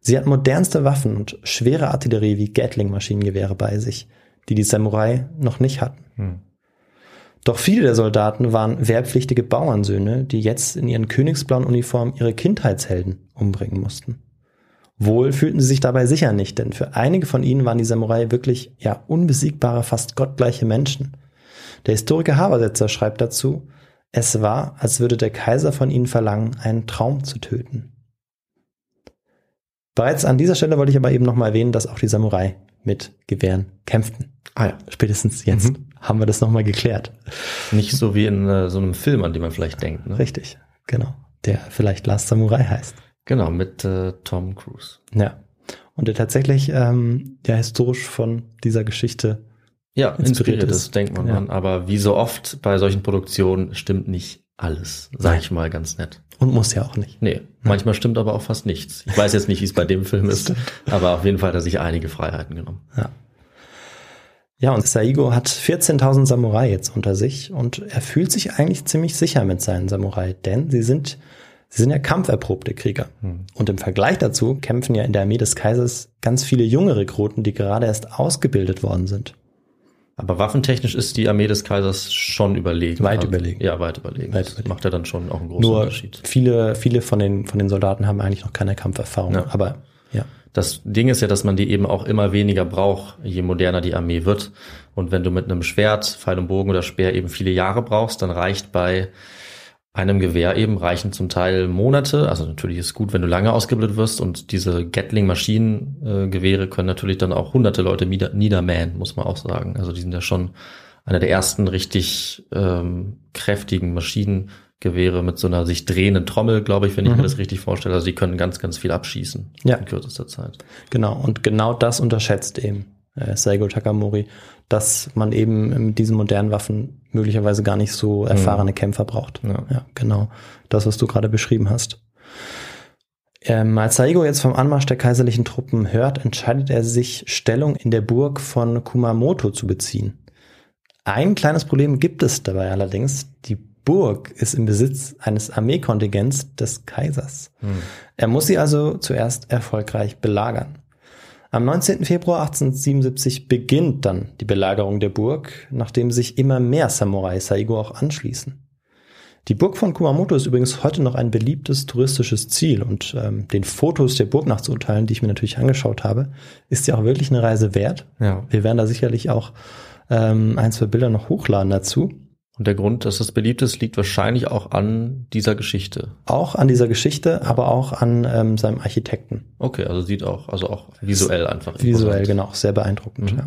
Sie hatten modernste Waffen und schwere Artillerie wie Gatling-Maschinengewehre bei sich, die die Samurai noch nicht hatten. Hm. Doch viele der Soldaten waren wehrpflichtige Bauernsöhne, die jetzt in ihren königsblauen Uniformen ihre Kindheitshelden umbringen mussten. Wohl fühlten sie sich dabei sicher nicht, denn für einige von ihnen waren die Samurai wirklich ja unbesiegbare, fast gottgleiche Menschen. Der Historiker Habersetzer schreibt dazu, es war, als würde der Kaiser von ihnen verlangen, einen Traum zu töten. Bereits an dieser Stelle wollte ich aber eben nochmal erwähnen, dass auch die Samurai mit Gewehren kämpften. Ah ja. Spätestens jetzt mhm. Haben wir das nochmal geklärt. Nicht so wie in äh, so einem Film, an den man vielleicht denkt. Ne? Richtig, genau. Der vielleicht Last Samurai heißt. Genau, mit äh, Tom Cruise. Ja. Und der tatsächlich ähm, ja historisch von dieser Geschichte ja, inspiriert, inspiriert ist, denkt man. Ja. An. Aber wie so oft bei solchen Produktionen stimmt nicht alles, sage ich mal ganz nett. Und muss ja auch nicht. Nee, manchmal stimmt aber auch fast nichts. Ich weiß jetzt nicht, wie es bei dem Film ist, <laughs> aber auf jeden Fall hat er sich einige Freiheiten genommen. Ja. Ja, und Saigo hat 14.000 Samurai jetzt unter sich und er fühlt sich eigentlich ziemlich sicher mit seinen Samurai, denn sie sind, sie sind ja kampferprobte Krieger. Hm. Und im Vergleich dazu kämpfen ja in der Armee des Kaisers ganz viele junge Rekruten, die gerade erst ausgebildet worden sind. Aber waffentechnisch ist die Armee des Kaisers schon überlegen. Weit also, überlegen. Ja, weit überlegen. Weit überlegen. macht ja dann schon auch einen großen Nur Unterschied. Viele, viele von den, von den Soldaten haben eigentlich noch keine Kampferfahrung. Ja. Aber. Das Ding ist ja, dass man die eben auch immer weniger braucht, je moderner die Armee wird. Und wenn du mit einem Schwert, Pfeil und Bogen oder Speer eben viele Jahre brauchst, dann reicht bei einem Gewehr eben reichen zum Teil Monate. Also natürlich ist gut, wenn du lange ausgebildet wirst und diese Gatling-Maschinengewehre können natürlich dann auch hunderte Leute niedermähen, muss man auch sagen. Also die sind ja schon einer der ersten richtig ähm, kräftigen Maschinengewehre mit so einer sich drehenden Trommel, glaube ich, wenn ich mhm. mir das richtig vorstelle. Also die können ganz, ganz viel abschießen ja. in kürzester Zeit. Genau, und genau das unterschätzt eben äh, Saigo Takamori, dass man eben mit diesen modernen Waffen möglicherweise gar nicht so erfahrene mhm. Kämpfer braucht. Ja. ja, genau. Das, was du gerade beschrieben hast. Ähm, als Saigo jetzt vom Anmarsch der kaiserlichen Truppen hört, entscheidet er sich, Stellung in der Burg von Kumamoto zu beziehen. Ein kleines Problem gibt es dabei allerdings. Die Burg ist im Besitz eines Armeekontingents des Kaisers. Hm. Er muss sie also zuerst erfolgreich belagern. Am 19. Februar 1877 beginnt dann die Belagerung der Burg, nachdem sich immer mehr Samurai Saigo auch anschließen. Die Burg von Kumamoto ist übrigens heute noch ein beliebtes touristisches Ziel und ähm, den Fotos der Burg nachzuurteilen, die ich mir natürlich angeschaut habe, ist ja auch wirklich eine Reise wert. Ja. Wir werden da sicherlich auch ähm, ein, zwei Bilder noch hochladen dazu. Und der Grund, dass das beliebt ist, liegt wahrscheinlich auch an dieser Geschichte. Auch an dieser Geschichte, aber auch an ähm, seinem Architekten. Okay, also sieht auch, also auch visuell einfach. Visuell, genau, sehr beeindruckend. Mhm. Ja.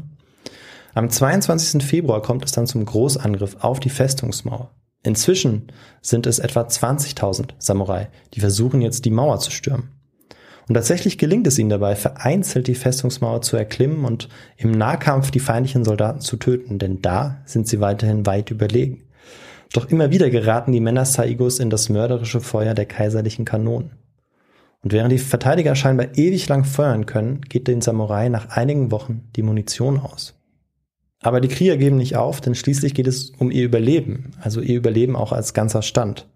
Am 22. Februar kommt es dann zum Großangriff auf die Festungsmauer. Inzwischen sind es etwa 20.000 Samurai, die versuchen jetzt die Mauer zu stürmen. Und tatsächlich gelingt es ihnen dabei, vereinzelt die Festungsmauer zu erklimmen und im Nahkampf die feindlichen Soldaten zu töten, denn da sind sie weiterhin weit überlegen. Doch immer wieder geraten die Männer Saigos in das mörderische Feuer der kaiserlichen Kanonen. Und während die Verteidiger scheinbar ewig lang feuern können, geht den Samurai nach einigen Wochen die Munition aus. Aber die Krieger geben nicht auf, denn schließlich geht es um ihr Überleben, also ihr Überleben auch als ganzer Stand.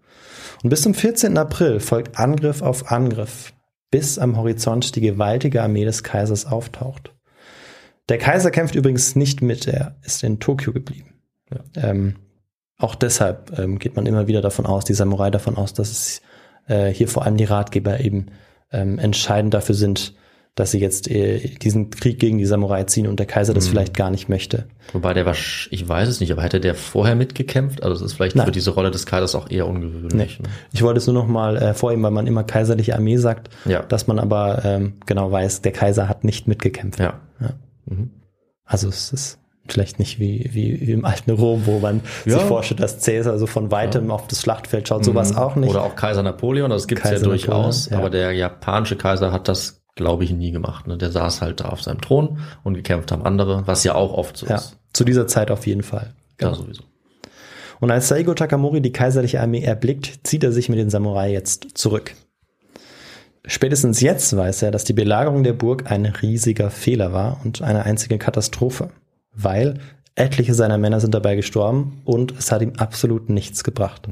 Und bis zum 14. April folgt Angriff auf Angriff, bis am Horizont die gewaltige Armee des Kaisers auftaucht. Der Kaiser kämpft übrigens nicht mit, er ist in Tokio geblieben. Ja. Ähm, auch deshalb ähm, geht man immer wieder davon aus, die Samurai davon aus, dass es äh, hier vor allem die Ratgeber eben ähm, entscheidend dafür sind, dass sie jetzt äh, diesen Krieg gegen die Samurai ziehen und der Kaiser das Mhm. vielleicht gar nicht möchte. Wobei der war, ich weiß es nicht, aber hätte der vorher mitgekämpft? Also das ist vielleicht Nein. für diese Rolle des Kaisers auch eher ungewöhnlich. Ne? Ich wollte es nur noch mal äh, vorheben, weil man immer kaiserliche Armee sagt, Ja. dass man aber ähm, genau weiß, der Kaiser hat nicht mitgekämpft. Ja. Ja. Mhm. Also es ist vielleicht nicht wie, wie, wie im alten Rom, wo man Ja. sich vorstellt, dass Cäsar so von weitem auf das Schlachtfeld schaut. Sowas auch nicht. Mhm. Oder auch Kaiser Napoleon, das gibt's Kaiser ja durchaus, ja. aber der japanische Kaiser hat das, glaube ich, nie gemacht. Ne? Der saß halt da auf seinem Thron und gekämpft haben andere, was ja auch oft so ja, ist. zu dieser Zeit auf jeden Fall. Ja, sowieso. Und als Saigo Takamori die kaiserliche Armee erblickt, zieht er sich mit den Samurai jetzt zurück. Spätestens jetzt weiß er, dass die Belagerung der Burg ein riesiger Fehler war und eine einzige Katastrophe, weil etliche seiner Männer sind dabei gestorben und es hat ihm absolut nichts gebracht.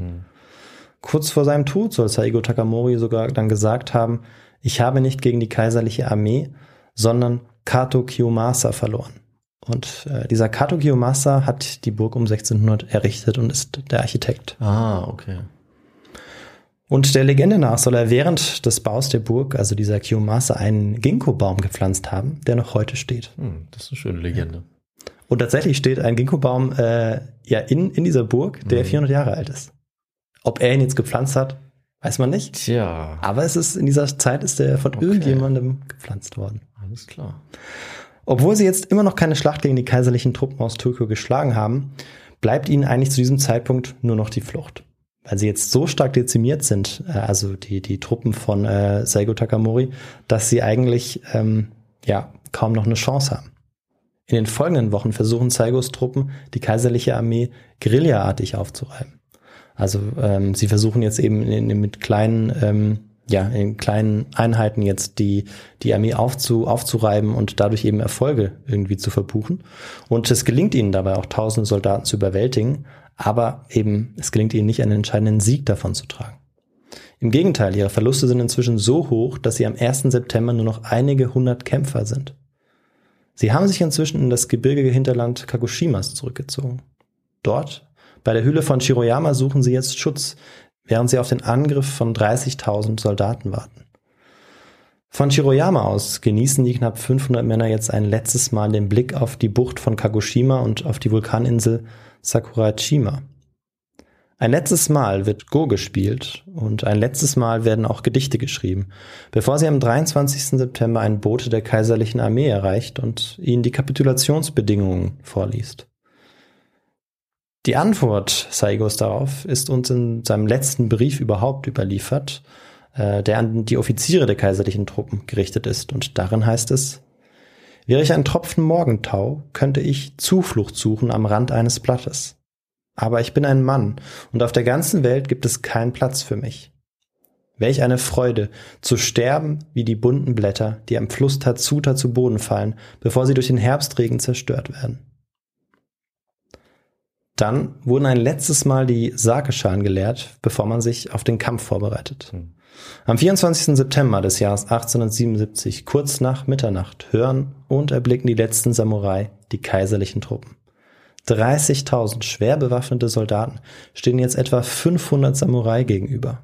Kurz vor seinem Tod soll Saigo Takamori sogar dann gesagt haben, ich habe nicht gegen die kaiserliche Armee, sondern Kato Kiyomasa verloren. Und äh, dieser Kato Kiyomasa hat die Burg um 1600 errichtet und ist der Architekt. Ah, okay. Und der Legende nach soll er während des Baus der Burg, also dieser Kiyomasa, einen Ginkgo-Baum gepflanzt haben, der noch heute steht. Hm, das ist eine schöne Legende. Und tatsächlich steht ein Ginkgo-Baum äh, ja in, in dieser Burg, der 400 Jahre alt ist. Ob er ihn jetzt gepflanzt hat, weiß man nicht. Tja, Aber es ist in dieser Zeit ist er von Okay. irgendjemandem gepflanzt worden. alles klar. Obwohl sie jetzt immer noch keine Schlacht gegen die kaiserlichen Truppen aus Tokio geschlagen haben, bleibt ihnen eigentlich zu diesem Zeitpunkt nur noch die Flucht. Weil sie jetzt so stark dezimiert sind, äh, also die, die Truppen von äh, Saigo Takamori, dass sie eigentlich ähm, ja kaum noch eine Chance haben. In den folgenden Wochen versuchen Saigos Truppen, die kaiserliche Armee guerillaartig aufzureiben. Also ähm, sie versuchen jetzt eben in, in, mit kleinen, ähm, ja, in kleinen Einheiten jetzt die, die Armee aufzu, aufzureiben und dadurch eben Erfolge irgendwie zu verbuchen. Und es gelingt ihnen dabei auch tausende Soldaten zu überwältigen, aber eben es gelingt ihnen nicht, einen entscheidenden Sieg davon zu tragen. Im Gegenteil, ihre Verluste sind inzwischen so hoch, dass sie am 1. September nur noch einige hundert Kämpfer sind. Sie haben sich inzwischen in das gebirgige Hinterland Kagoshimas zurückgezogen. Dort, bei der Höhle von Shiroyama, suchen sie jetzt Schutz, während sie auf den Angriff von 30.000 Soldaten warten. Von Shiroyama aus genießen die knapp 500 Männer jetzt ein letztes Mal den Blick auf die Bucht von Kagoshima und auf die Vulkaninsel Sakurajima. Ein letztes Mal wird Go gespielt und ein letztes Mal werden auch Gedichte geschrieben, bevor sie am 23. September ein Bote der kaiserlichen Armee erreicht und ihnen die Kapitulationsbedingungen vorliest. Die Antwort Saigos darauf ist uns in seinem letzten Brief überhaupt überliefert, äh, der an die Offiziere der kaiserlichen Truppen gerichtet ist. Und darin heißt es, wäre ich ein Tropfen Morgentau, könnte ich Zuflucht suchen am Rand eines Blattes. Aber ich bin ein Mann und auf der ganzen Welt gibt es keinen Platz für mich. Welch eine Freude, zu sterben wie die bunten Blätter, die am Fluss Tatsuta zu Boden fallen, bevor sie durch den Herbstregen zerstört werden. Dann wurden ein letztes Mal die Sakeschalen geleert, bevor man sich auf den Kampf vorbereitet. Am 24. September des Jahres 1877, kurz nach Mitternacht, hören und erblicken die letzten Samurai die kaiserlichen Truppen. 30.000 schwer bewaffnete Soldaten stehen jetzt etwa 500 Samurai gegenüber.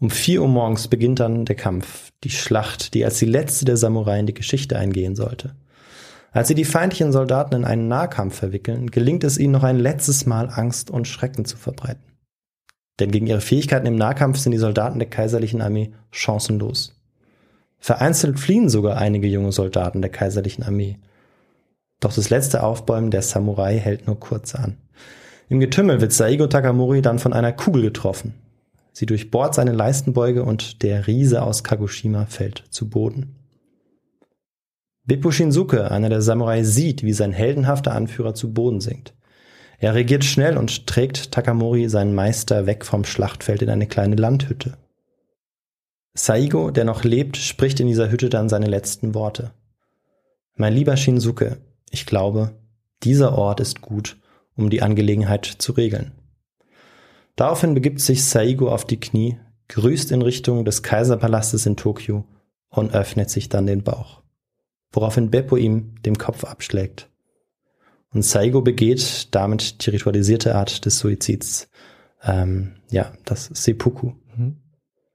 Um 4 Uhr morgens beginnt dann der Kampf, die Schlacht, die als die letzte der Samurai in die Geschichte eingehen sollte. Als sie die feindlichen Soldaten in einen Nahkampf verwickeln, gelingt es ihnen noch ein letztes Mal Angst und Schrecken zu verbreiten. Denn gegen ihre Fähigkeiten im Nahkampf sind die Soldaten der kaiserlichen Armee chancenlos. Vereinzelt fliehen sogar einige junge Soldaten der kaiserlichen Armee. Doch das letzte Aufbäumen der Samurai hält nur kurz an. Im Getümmel wird Saigo Takamori dann von einer Kugel getroffen. Sie durchbohrt seine Leistenbeuge und der Riese aus Kagoshima fällt zu Boden. Beppo Shinsuke, einer der Samurai, sieht, wie sein heldenhafter Anführer zu Boden sinkt. Er reagiert schnell und trägt Takamori seinen Meister weg vom Schlachtfeld in eine kleine Landhütte. Saigo, der noch lebt, spricht in dieser Hütte dann seine letzten Worte. Mein lieber Shinsuke, ich glaube, dieser Ort ist gut, um die Angelegenheit zu regeln. Daraufhin begibt sich Saigo auf die Knie, grüßt in Richtung des Kaiserpalastes in Tokio und öffnet sich dann den Bauch, woraufhin Beppo ihm den Kopf abschlägt. Und Saigo begeht damit die ritualisierte Art des Suizids, ähm, ja, das Seppuku.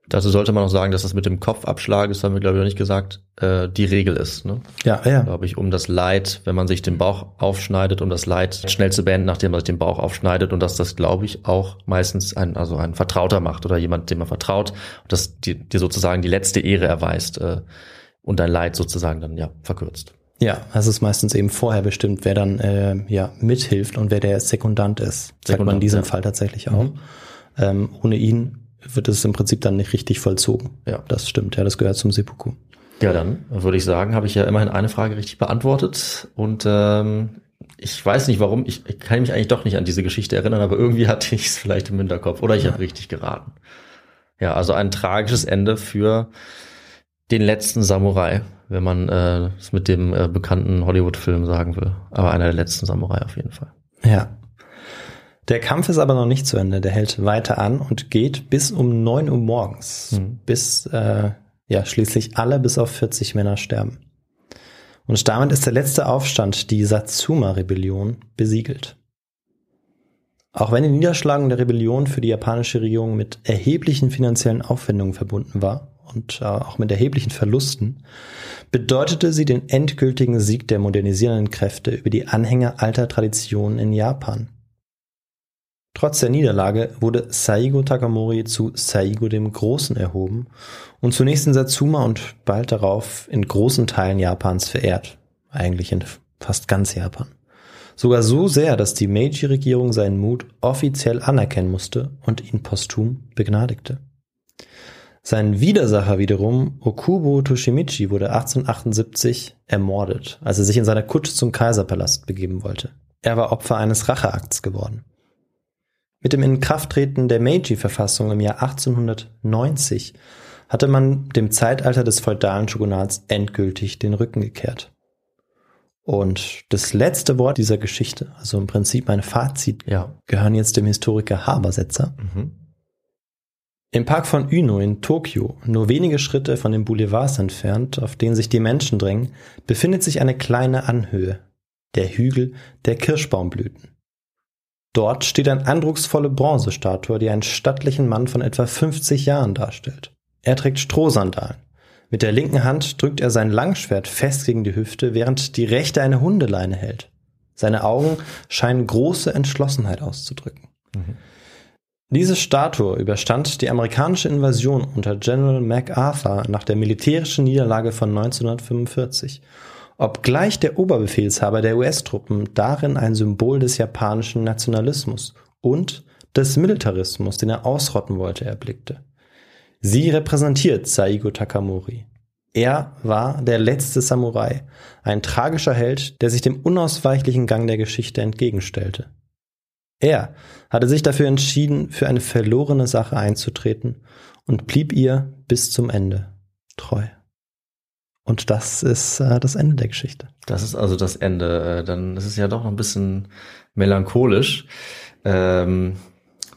Dazu sollte man auch sagen, dass das mit dem Kopfabschlag, das haben wir glaube ich noch nicht gesagt, äh, die Regel ist. Ne? Ja, ja. Glaube ich, um das Leid, wenn man sich den Bauch aufschneidet, um das Leid schnell zu beenden, nachdem man sich den Bauch aufschneidet und dass das, glaube ich, auch meistens ein, also ein Vertrauter macht oder jemand, dem man vertraut, dass dir, dir sozusagen die letzte Ehre erweist äh, und dein Leid sozusagen dann ja verkürzt. Ja, es ist meistens eben vorher bestimmt, wer dann äh, ja mithilft und wer der Sekundant ist. Sagt man in diesem ja. Fall tatsächlich auch. Mhm. Ähm, ohne ihn wird es im Prinzip dann nicht richtig vollzogen. Ja. Das stimmt, ja, das gehört zum Seppuku. Ja, dann würde ich sagen, habe ich ja immerhin eine Frage richtig beantwortet und ähm, ich weiß nicht warum, ich, ich kann mich eigentlich doch nicht an diese Geschichte erinnern, aber irgendwie hatte ich es vielleicht im Hinterkopf oder ich habe richtig geraten. Ja, also ein tragisches Ende für den letzten Samurai, wenn man äh, es mit dem äh, bekannten Hollywood-Film sagen will. Aber einer der letzten Samurai auf jeden Fall. Ja. Der Kampf ist aber noch nicht zu Ende. Der hält weiter an und geht bis um neun Uhr morgens, Mhm. bis äh, ja schließlich alle bis auf 40 Männer sterben. Und damit ist der letzte Aufstand, die Satsuma-Rebellion, besiegelt. Auch wenn die Niederschlagung der Rebellion für die japanische Regierung mit erheblichen finanziellen Aufwendungen verbunden war und äh, auch mit erheblichen Verlusten, bedeutete sie den endgültigen Sieg der modernisierenden Kräfte über die Anhänger alter Traditionen in Japan. Trotz der Niederlage wurde Saigo Takamori zu Saigo dem Großen erhoben und zunächst in Satsuma und bald darauf in großen Teilen Japans verehrt. Eigentlich in fast ganz Japan. Sogar so sehr, dass die Meiji-Regierung seinen Mut offiziell anerkennen musste und ihn posthum begnadigte. Sein Widersacher wiederum, Okubo Toshimichi, wurde 1878 ermordet, als er sich in seiner Kutsche zum Kaiserpalast begeben wollte. Er war Opfer eines Racheakts geworden. Mit dem Inkrafttreten der Meiji-Verfassung im Jahr 1890 hatte man dem Zeitalter des feudalen Shogunats endgültig den Rücken gekehrt. Und das letzte Wort dieser Geschichte, also im Prinzip mein Fazit, Ja. gehören jetzt dem Historiker Habersetzer. Mhm. Im Park von Uno in Tokio, nur wenige Schritte von den Boulevards entfernt, auf denen sich die Menschen drängen, befindet sich eine kleine Anhöhe, der Hügel der Kirschbaumblüten. Dort steht eine eindrucksvolle Bronzestatue, die einen stattlichen Mann von etwa 50 Jahren darstellt. Er trägt Strohsandalen. Mit der linken Hand drückt er sein Langschwert fest gegen die Hüfte, während die rechte eine Hundeleine hält. Seine Augen scheinen große Entschlossenheit auszudrücken. Diese Statue überstand die amerikanische Invasion unter General MacArthur nach der militärischen Niederlage von 1945, obgleich der Oberbefehlshaber der US-Truppen darin ein Symbol des japanischen Nationalismus und des Militarismus, den er ausrotten wollte, erblickte. Sie repräsentiert Saigo Takamori. Er war der letzte Samurai, ein tragischer Held, der sich dem unausweichlichen Gang der Geschichte entgegenstellte. Er hatte sich dafür entschieden, für eine verlorene Sache einzutreten und blieb ihr bis zum Ende treu. Und das ist äh, das Ende der Geschichte. Das ist also das Ende. Äh, Dann ist es ja doch noch ein bisschen melancholisch, ähm,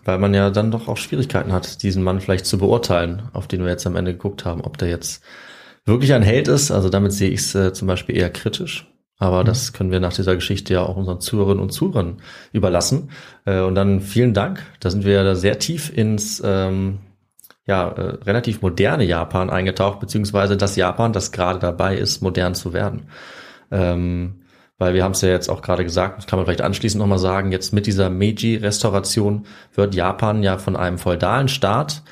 weil man ja dann doch auch Schwierigkeiten hat, diesen Mann vielleicht zu beurteilen, auf den wir jetzt am Ende geguckt haben, ob der jetzt wirklich ein Held ist. Also damit sehe ich es äh, zum Beispiel eher kritisch. Aber das können wir nach dieser Geschichte ja auch unseren Zuhörerinnen und Zuhörern überlassen. Äh, und dann vielen Dank. Da sind wir sehr tief ins ähm, ja, äh, relativ moderne Japan eingetaucht, beziehungsweise das Japan, das gerade dabei ist, modern zu werden. Ähm, weil wir haben es ja jetzt auch gerade gesagt, das kann man vielleicht anschließend nochmal sagen, jetzt mit dieser Meiji-Restauration wird Japan ja von einem feudalen Staat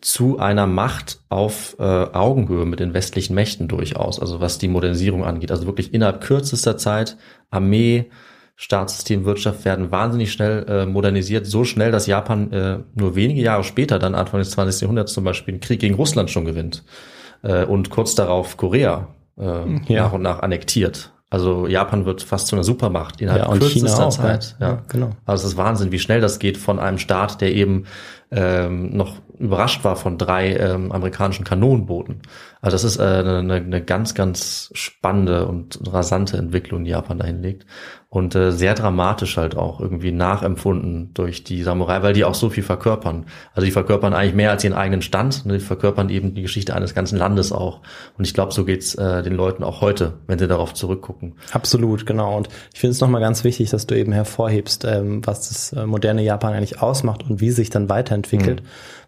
zu einer Macht auf äh, Augenhöhe mit den westlichen Mächten durchaus, also was die Modernisierung angeht. Also wirklich innerhalb kürzester Zeit Armee, Staatssystem, Wirtschaft werden wahnsinnig schnell äh, modernisiert, so schnell, dass Japan äh, nur wenige Jahre später, dann Anfang des 20. Jahrhunderts zum Beispiel, einen Krieg gegen Russland schon gewinnt äh, und kurz darauf Korea äh, Ja. nach und nach annektiert. Also Japan wird fast zu einer Supermacht innerhalb Ja, kürzester auch, Zeit. Ja. Ja, genau. Also es ist Wahnsinn, wie schnell das geht von einem Staat, der eben ähm, noch überrascht war von drei ähm, amerikanischen Kanonenbooten. Also das ist äh, eine, eine ganz, ganz spannende und rasante Entwicklung, die Japan da hinlegt. Und äh, sehr dramatisch halt auch irgendwie nachempfunden durch die Samurai, weil die auch so viel verkörpern. Also die verkörpern eigentlich mehr als ihren eigenen Stand. Ne? Die verkörpern eben die Geschichte eines ganzen Landes auch. Und ich glaube, so geht's äh, den Leuten auch heute, wenn sie darauf zurückgucken. Absolut, genau. Und ich finde es nochmal ganz wichtig, dass du eben hervorhebst, ähm, was das äh, moderne Japan eigentlich ausmacht und wie sich dann weiterentwickelt.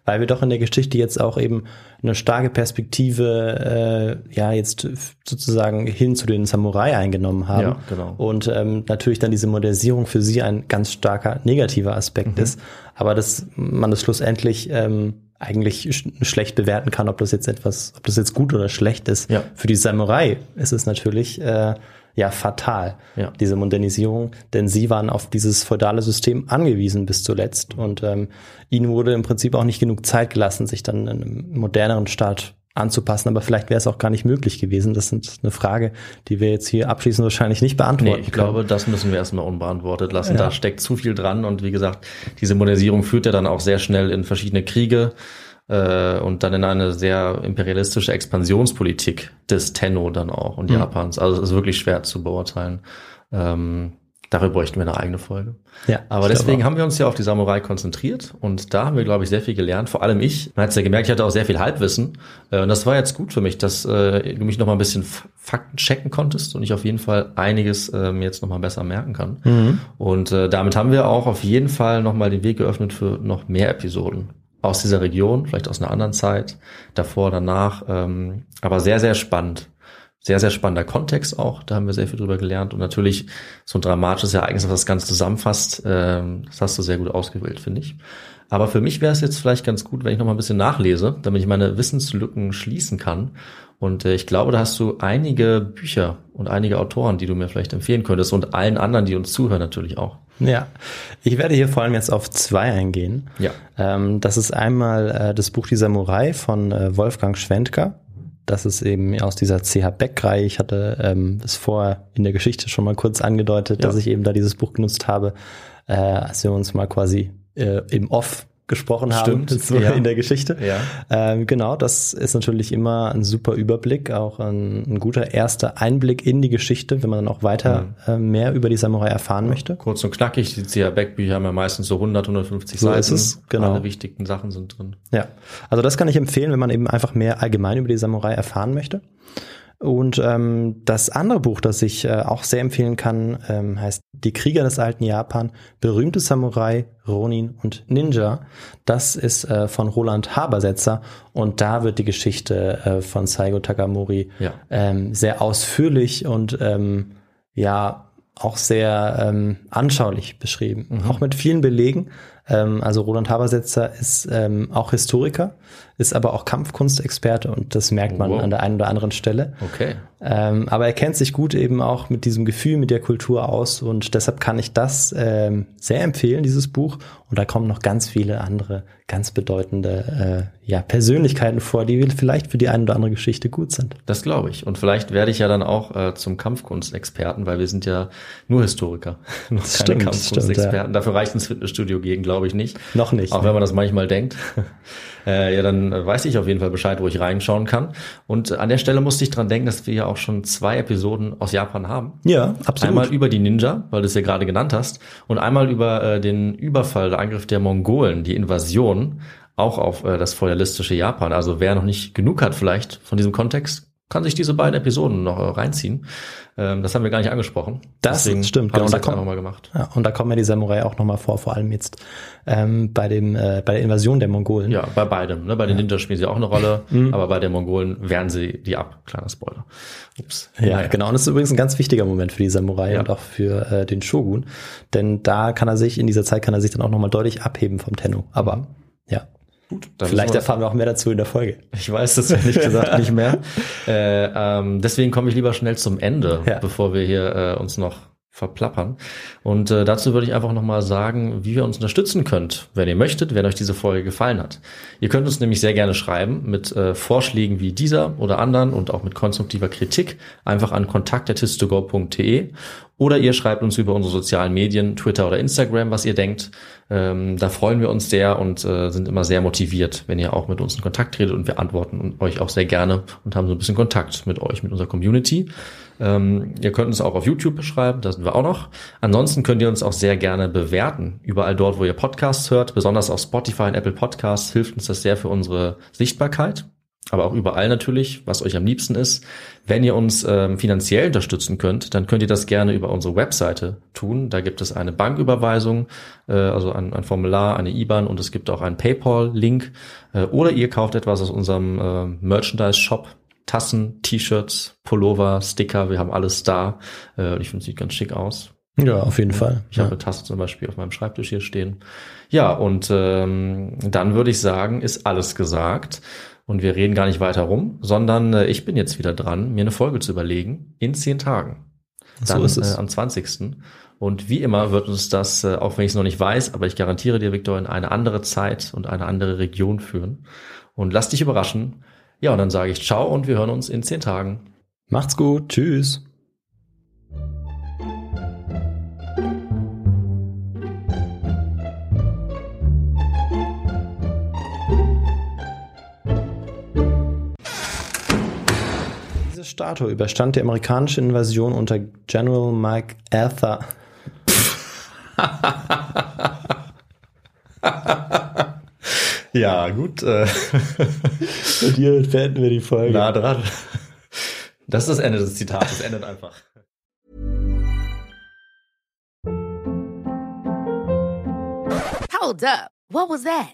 Weil wir doch in der Geschichte jetzt auch eben eine starke Perspektive, äh, ja, jetzt sozusagen hin zu den Samurai eingenommen haben. Ja, genau. Und ähm, natürlich dann diese Modernisierung für sie ein ganz starker negativer Aspekt Mhm. ist, aber dass man das schlussendlich ähm, eigentlich sch schlecht bewerten kann, ob das jetzt etwas, ob das jetzt gut oder schlecht ist. Ja. Für die Samurai ist es natürlich äh, ja fatal, Ja. diese Modernisierung, denn sie waren auf dieses feudale System angewiesen bis zuletzt und ähm, ihnen wurde im Prinzip auch nicht genug Zeit gelassen, sich dann einem moderneren Staat anzupassen, aber vielleicht wäre es auch gar nicht möglich gewesen. Das ist eine Frage, die wir jetzt hier abschließend wahrscheinlich nicht beantworten Nee, ich können. glaube, das müssen wir erstmal unbeantwortet lassen. Ja. Da steckt zu viel dran und wie gesagt, diese Modernisierung führt ja dann auch sehr schnell in verschiedene Kriege äh, und dann in eine sehr imperialistische Expansionspolitik des Tenno dann auch und Mhm. Japans. Also es ist wirklich schwer zu beurteilen. Ähm, dafür bräuchten wir eine eigene Folge. Ja, Aber deswegen glaube haben wir uns ja auf die Samurai konzentriert und da haben wir, glaube ich, sehr viel gelernt. Vor allem ich. Man hat es ja gemerkt, ich hatte auch sehr viel Halbwissen. Äh, Und das war jetzt gut für mich, dass äh, du mich noch mal ein bisschen Fakten checken konntest und ich auf jeden Fall einiges äh, mir jetzt noch mal besser merken kann. Mhm. Und äh, damit haben wir auch auf jeden Fall noch mal den Weg geöffnet für noch mehr Episoden aus dieser Region, vielleicht aus einer anderen Zeit, davor, danach. Ähm, aber sehr, sehr spannend. Sehr, sehr spannender Kontext auch. Da haben wir sehr viel drüber gelernt. Und natürlich so ein dramatisches Ereignis, was das Ganze zusammenfasst, ähm, das hast du sehr gut ausgewählt, finde ich. Aber für mich wäre es jetzt vielleicht ganz gut, wenn ich noch mal ein bisschen nachlese, damit ich meine Wissenslücken schließen kann. Und äh, ich glaube, da hast du einige Bücher und einige Autoren, die du mir vielleicht empfehlen könntest und allen anderen, die uns zuhören, natürlich auch. Ja, ich werde hier vor allem jetzt auf zwei eingehen. Ja. Ähm, das ist einmal äh, das Buch Die Samurai von äh, Wolfgang Schwentker. Das ist eben aus dieser CH Beck-Reihe. Ich hatte ähm, es vorher in der Geschichte schon mal kurz angedeutet, Ja. dass ich eben da dieses Buch genutzt habe, äh, als wir uns mal quasi äh, im Off gesprochen haben Stimmt, <laughs> so ja. in der Geschichte. Ja. Ähm, genau, das ist natürlich immer ein super Überblick, auch ein, ein guter erster Einblick in die Geschichte, wenn man dann auch weiter äh, mehr über die Samurai erfahren möchte. Kurz und knackig, die CH Beck-Bücher haben ja meistens so 100, 150 So Seiten. ist es, genau. Alle wichtigen Sachen sind drin. Ja, also das kann ich empfehlen, wenn man eben einfach mehr allgemein über die Samurai erfahren möchte. Und ähm, das andere Buch, das ich äh, auch sehr empfehlen kann, ähm, heißt Die Krieger des alten Japan, berühmte Samurai, Ronin und Ninja. Das ist äh, von Roland Habersetzer und da wird die Geschichte äh, von Saigo Takamori Ja. ähm, sehr ausführlich und ähm, ja auch sehr ähm, anschaulich beschrieben, auch mit vielen Belegen. Ähm, also Roland Habersetzer ist ähm, auch Historiker, ist aber auch Kampfkunstexperte und das merkt man Wow. an der einen oder anderen Stelle. Okay. Ähm, aber er kennt sich gut eben auch mit diesem Gefühl, mit der Kultur aus und deshalb kann ich das ähm, sehr empfehlen, dieses Buch. Und da kommen noch ganz viele andere, ganz bedeutende äh, ja, Persönlichkeiten vor, die vielleicht für die eine oder andere Geschichte gut sind. Das glaube ich. Und vielleicht werde ich ja dann auch äh, zum Kampfkunstexperten, weil wir sind ja nur Historiker. <laughs> Noch keine Stimmt, Kampfkunstexperten. Dafür reicht ins Fitnessstudio gehen, glaube ich nicht. Noch nicht, Auch ne? wenn man das manchmal denkt. <laughs> äh, ja, dann äh, weiß ich auf jeden Fall Bescheid, wo ich reinschauen kann. Und an der Stelle musste ich dran denken, dass wir ja auch schon zwei Episoden aus Japan haben. Ja, absolut. Einmal über die Ninja, weil du es ja gerade genannt hast, und einmal über äh, den Überfall, der Angriff der Mongolen, die Invasion, auch auf äh, das feudalistische Japan. Also wer noch nicht genug hat vielleicht von diesem Kontext, kann sich diese beiden Episoden noch äh, reinziehen. Ähm, das haben wir gar nicht angesprochen. Das stimmt, Habe genau. Da kommt- einfach mal gemacht. Ja, und da kommen ja die Samurai auch nochmal vor, vor allem jetzt ähm, bei dem äh, bei der Invasion der Mongolen. Ja, bei beidem. Ne? Bei den Ninja spielen sie auch eine Rolle, <laughs> Mhm. aber bei den Mongolen wehren sie die ab. Kleiner Spoiler. Ups. Ja, Naja. genau. Und das ist übrigens ein ganz wichtiger Moment für die Samurai Ja. und auch für äh, den Shogun, denn da kann er sich in dieser Zeit kann er sich dann auch nochmal deutlich abheben vom Tenno. Aber ja, Gut, vielleicht erfahren wir auch mehr dazu in der Folge. Ich weiß das ehrlich gesagt nicht mehr. <laughs> Äh, ähm, deswegen komme ich lieber schnell zum Ende, Ja. bevor wir hier äh, uns noch verplappern. Und äh, dazu würde ich einfach nochmal sagen, wie ihr uns unterstützen könnt, wenn ihr möchtet, wenn euch diese Folge gefallen hat. Ihr könnt uns nämlich sehr gerne schreiben mit äh, Vorschlägen wie dieser oder anderen und auch mit konstruktiver Kritik einfach an kontakt.histogo.de oder ihr schreibt uns über unsere sozialen Medien, Twitter oder Instagram, was ihr denkt. Ähm, da freuen wir uns sehr und äh, sind immer sehr motiviert, wenn ihr auch mit uns in Kontakt tretet und wir antworten euch auch sehr gerne und haben so ein bisschen Kontakt mit euch, mit unserer Community. Ähm, ihr könnt uns auch auf YouTube beschreiben, da sind wir auch noch. Ansonsten könnt ihr uns auch sehr gerne bewerten. Überall dort, wo ihr Podcasts hört, besonders auf Spotify und Apple Podcasts, hilft uns das sehr für unsere Sichtbarkeit. Aber auch überall natürlich, was euch am liebsten ist. Wenn ihr uns ähm, finanziell unterstützen könnt, dann könnt ihr das gerne über unsere Webseite tun. Da gibt es eine Banküberweisung, äh, also ein, ein, Formular, eine IBAN und es gibt auch einen PayPal-Link. Äh, oder ihr kauft etwas aus unserem äh, Merchandise-Shop. Tassen, T-Shirts, Pullover, Sticker, wir haben alles da. Äh, ich finde, sieht ganz schick aus. Ja, auf jeden Fall. Ich ja. habe eine Tasse zum Beispiel auf meinem Schreibtisch hier stehen. Ja, und ähm, dann würde ich sagen, ist alles gesagt. Und wir reden gar nicht weiter rum, sondern äh, ich bin jetzt wieder dran, mir eine Folge zu überlegen in zehn Tagen. Dann so ist es. Äh, am 20. Und wie immer wird uns das, äh, auch wenn ich es noch nicht weiß, aber ich garantiere dir, Victor, in eine andere Zeit und eine andere Region führen. Und lass dich überraschen. Ja, und dann sage ich ciao und wir hören uns in zehn Tagen. Macht's gut. Tschüss. Statue überstand die amerikanische Invasion unter General Mike Arthur. <laughs> ja, gut. Äh. Und hier beenden wir die Folge. Na dran. Das ist das Ende des Zitats. Es endet einfach. Hold up. What was that?